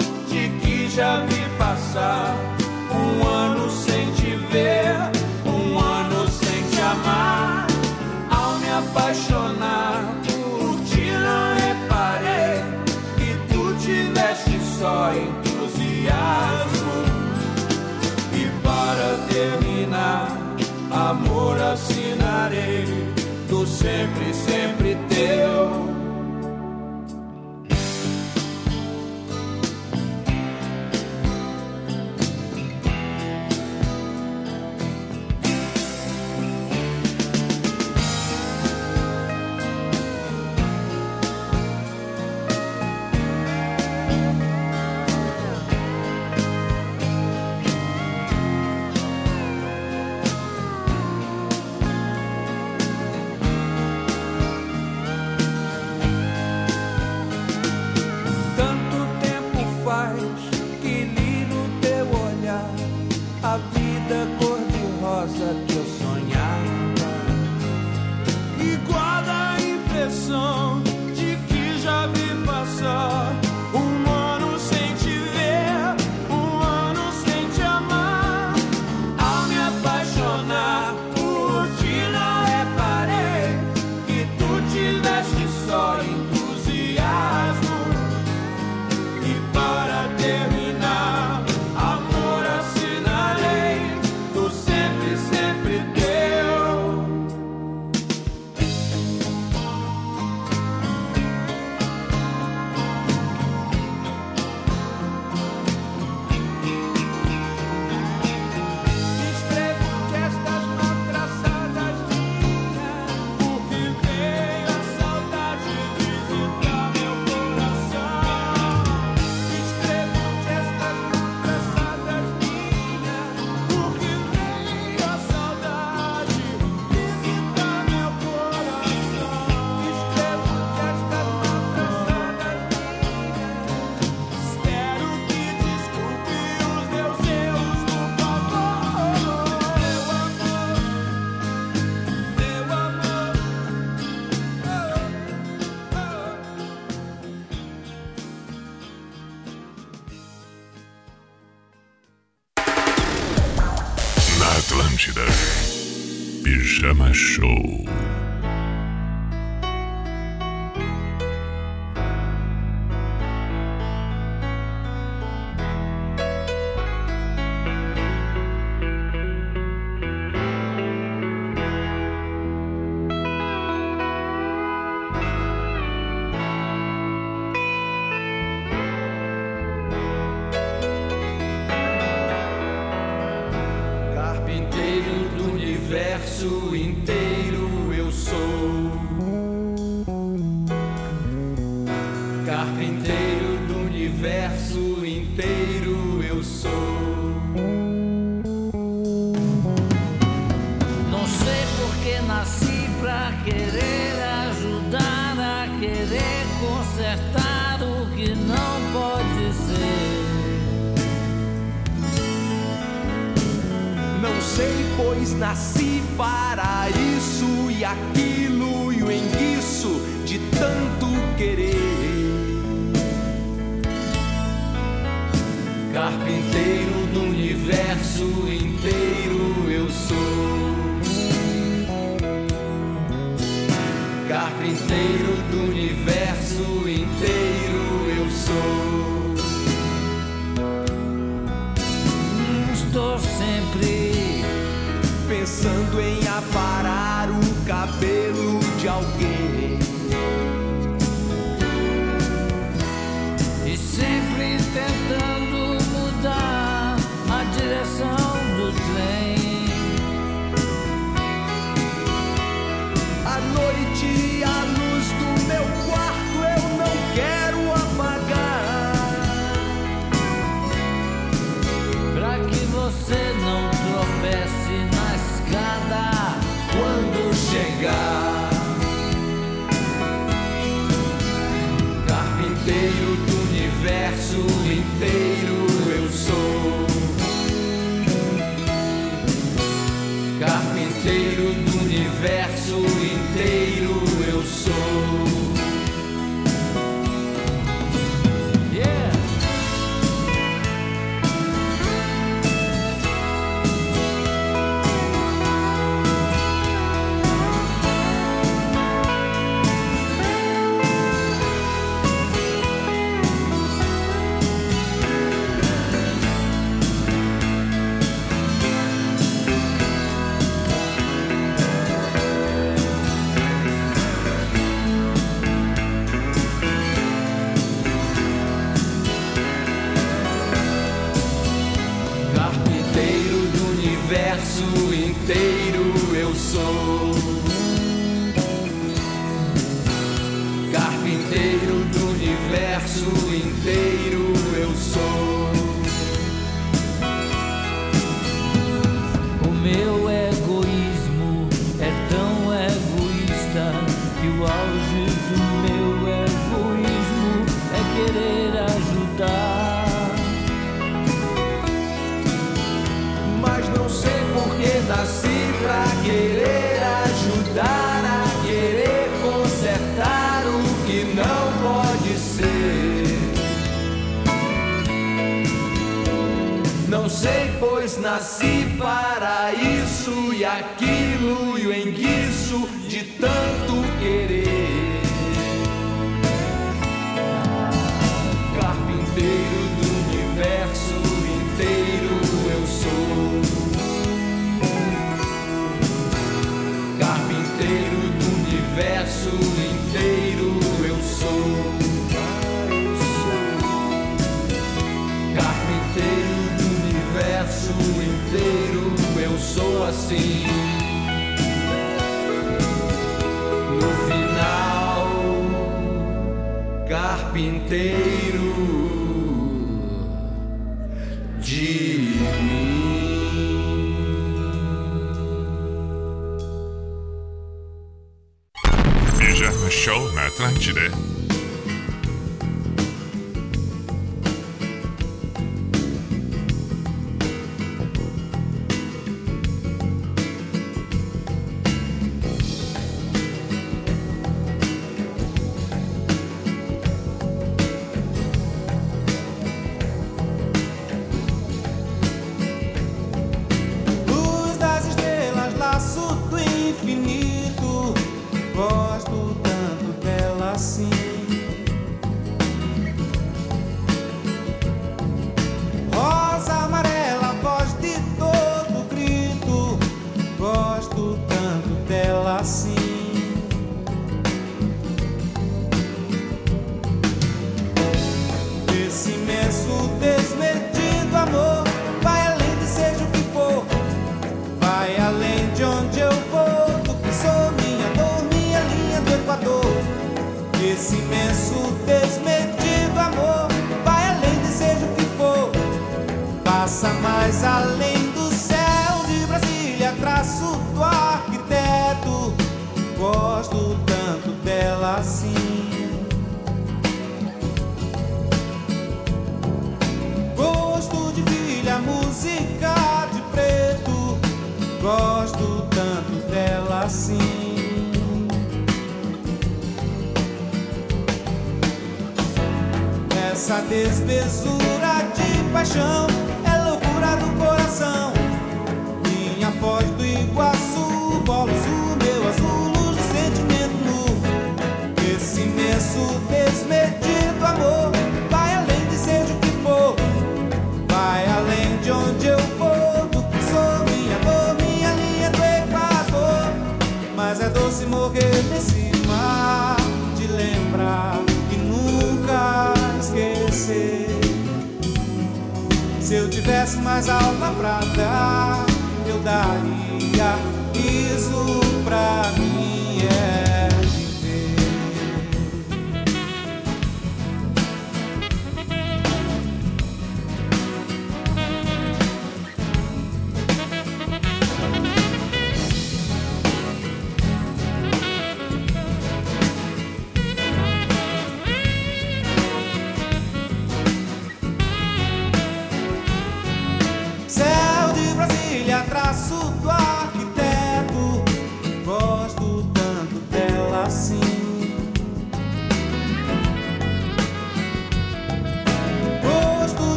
universo inteiro eu sou. Estou sempre pensando em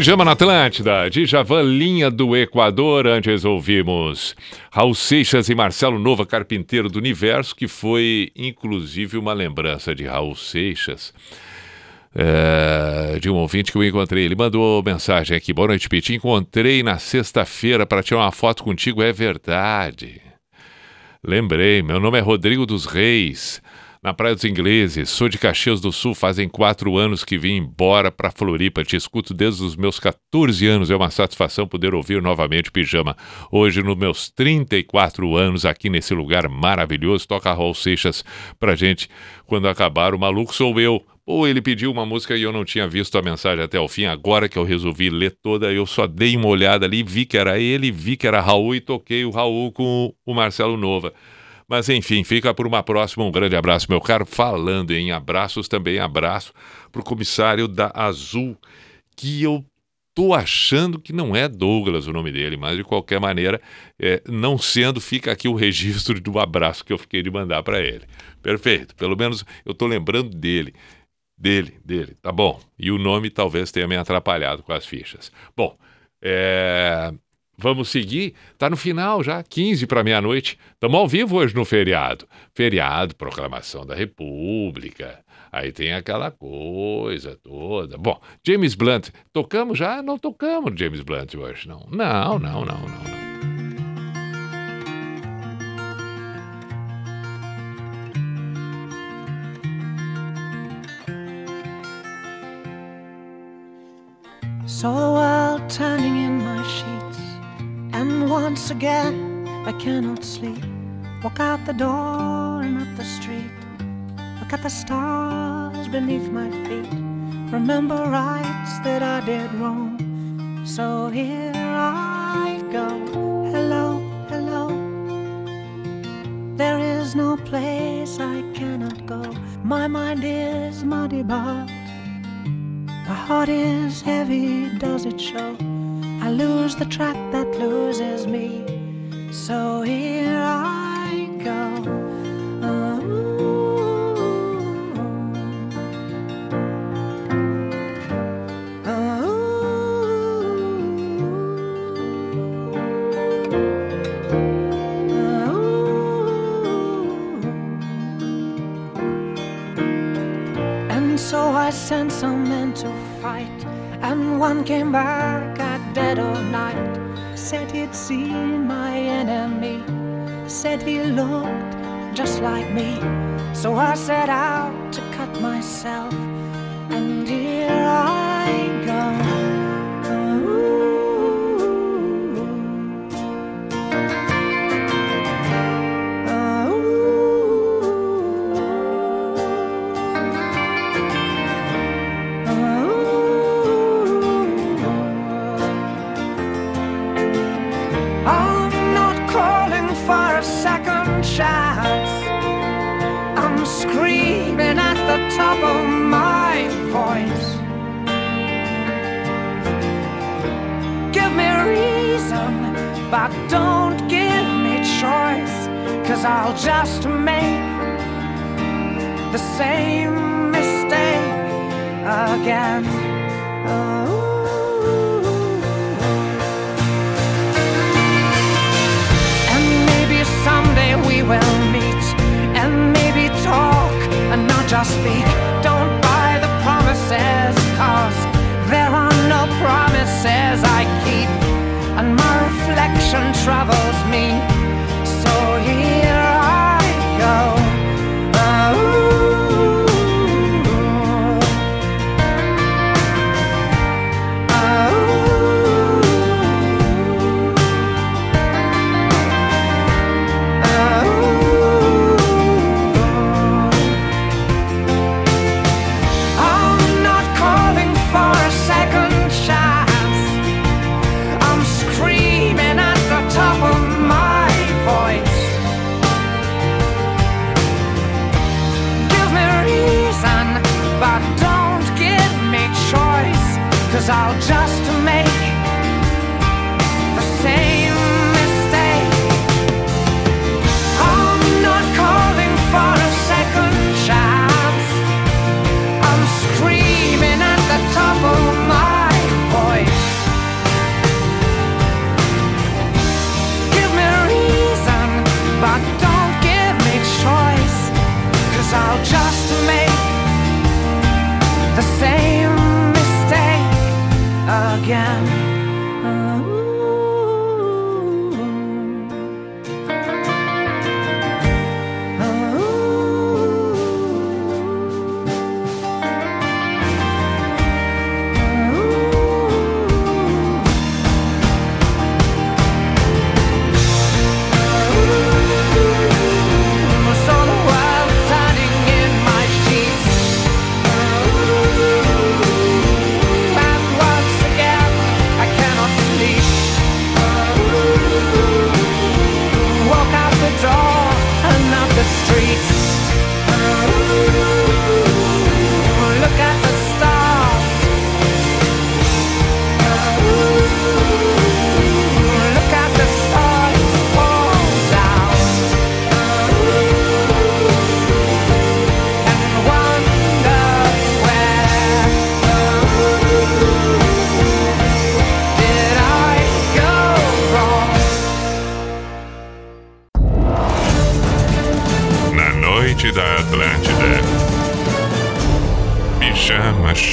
Pijama na Atlântida, Djavan Linha do Equador. Antes ouvimos Raul Seixas e Marcelo Nova, Carpinteiro do Universo, que foi inclusive uma lembrança de Raul Seixas. é, de um ouvinte que eu encontrei. Ele mandou mensagem aqui. Boa noite, Piti. Encontrei na sexta-feira para tirar uma foto contigo. É verdade. Lembrei, meu nome é Rodrigo dos Reis, na Praia dos Ingleses. Sou de Caxias do Sul, fazem quatro anos que vim embora para Floripa. Te escuto desde os meus 14 anos. É uma satisfação poder ouvir novamente Pijama. Hoje, nos meus 34 anos, aqui nesse lugar maravilhoso, toca Raul Seixas pra gente. Quando acabar, o maluco sou eu. Ou ele pediu uma música e eu não tinha visto a mensagem até o fim. Agora que eu resolvi ler toda, eu só dei uma olhada ali, vi que era ele, vi que era Raul e toquei o Raul com o Marcelo Nova. Mas enfim, fica por uma próxima. Um grande abraço, meu caro. Falando em abraços, também abraço para o comissário da Azul, que eu tô achando que não é Douglas o nome dele, mas de qualquer maneira, é, não sendo, fica aqui o registro do abraço que eu fiquei de mandar para ele. Perfeito. Pelo menos eu tô lembrando dele. Dele, dele, tá bom. E o nome talvez tenha me atrapalhado com as fichas. Bom, é, vamos seguir. Tá no final já, 15 para meia-noite. Estamos ao vivo hoje no feriado. Feriado, proclamação da República. Aí tem aquela coisa toda. Bom, James Blunt, tocamos já? Não tocamos James Blunt hoje, não. Não, não, não, não, não. Saw the world turning in my sheets, and once again I cannot sleep. Walk out the door and up the street. Look at the stars beneath my feet. remember rights that I did wrong. So here I go. Hello, hello. There is no place I cannot go. My mind is muddy, but my heart is heavy. Does it show? I lose the track that loses me. So here I go. And so I sent some men to fight, and one came back dead of night. Said he'd seen my enemy, said he looked just like me. So I set out to cut myself, and here I go. Top of my voice. Give me reason, but don't give me choice. Cause I'll just make the same mistake again. And maybe someday we will just speak. Don't buy the promises, cause there are no promises I keep. And my reflection troubles me.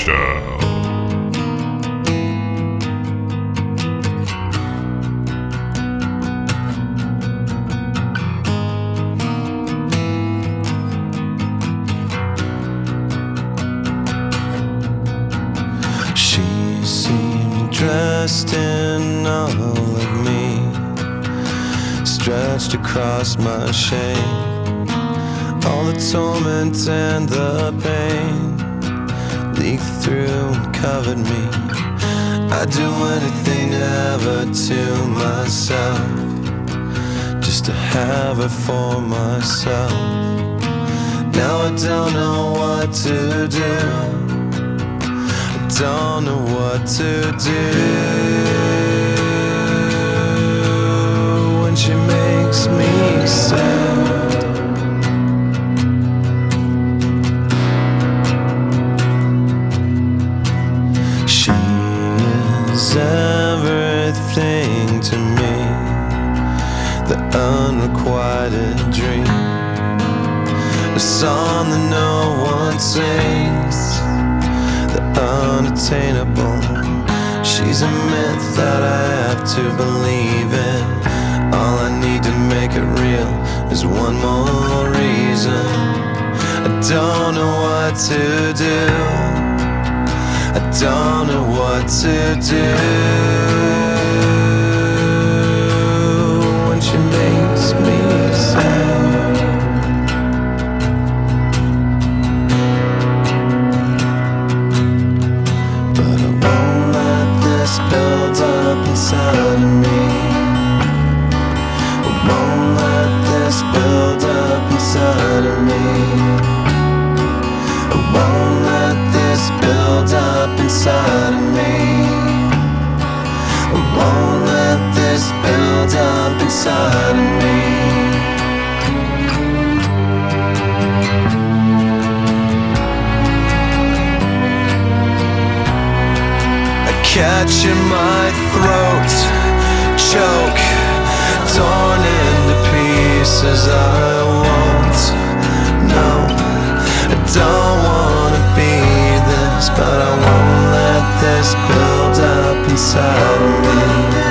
She seemed dressed in all of me, stretched across my shame. All the torment and the pain leaked through and covered me. I'd do anything ever to myself, just to have her for myself. Now I don't know what to do. I don't know what to do when she makes me sad. Everything to me, the unrequited dream, a song that no one sings, the unattainable. She's a myth that I have to believe in. All I need to make it real is one more reason. I don't know what to do. I don't know what to do inside of me. I catch in my throat, choke, torn into pieces. I won't, no, I don't wanna be this, but I won't let this build up inside of me.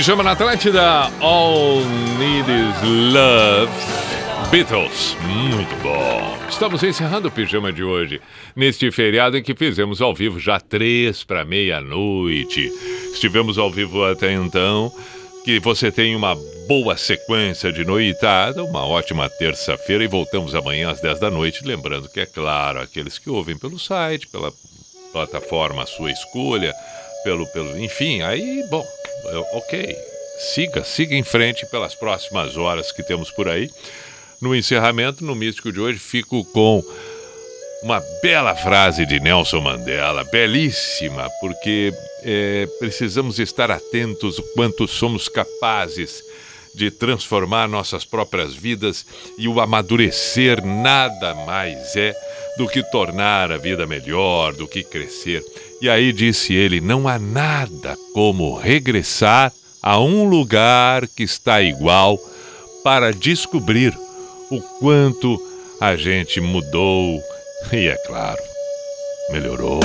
Pijama na Atlântida, All Need Is Love. Beatles, muito bom. Estamos encerrando o pijama de hoje, neste feriado em que fizemos ao vivo já três para meia-noite. Estivemos ao vivo até então. Que você tenha uma boa sequência de noitada, uma ótima terça-feira e voltamos amanhã às 10 da noite. Lembrando que, é claro, aqueles que ouvem pelo site, pela plataforma à sua escolha, pelo, pelo. Enfim, aí, bom, ok. Siga, siga em frente pelas próximas horas que temos por aí. No encerramento, no Místico de hoje, fico com uma bela frase de Nelson Mandela, belíssima, porque é, precisamos estar atentos o quanto somos capazes de transformar nossas próprias vidas e o amadurecer nada mais é do que tornar a vida melhor, do que crescer. E aí disse ele: não há nada como regressar a um lugar que está igual para descobrir o quanto a gente mudou e, é claro, melhorou.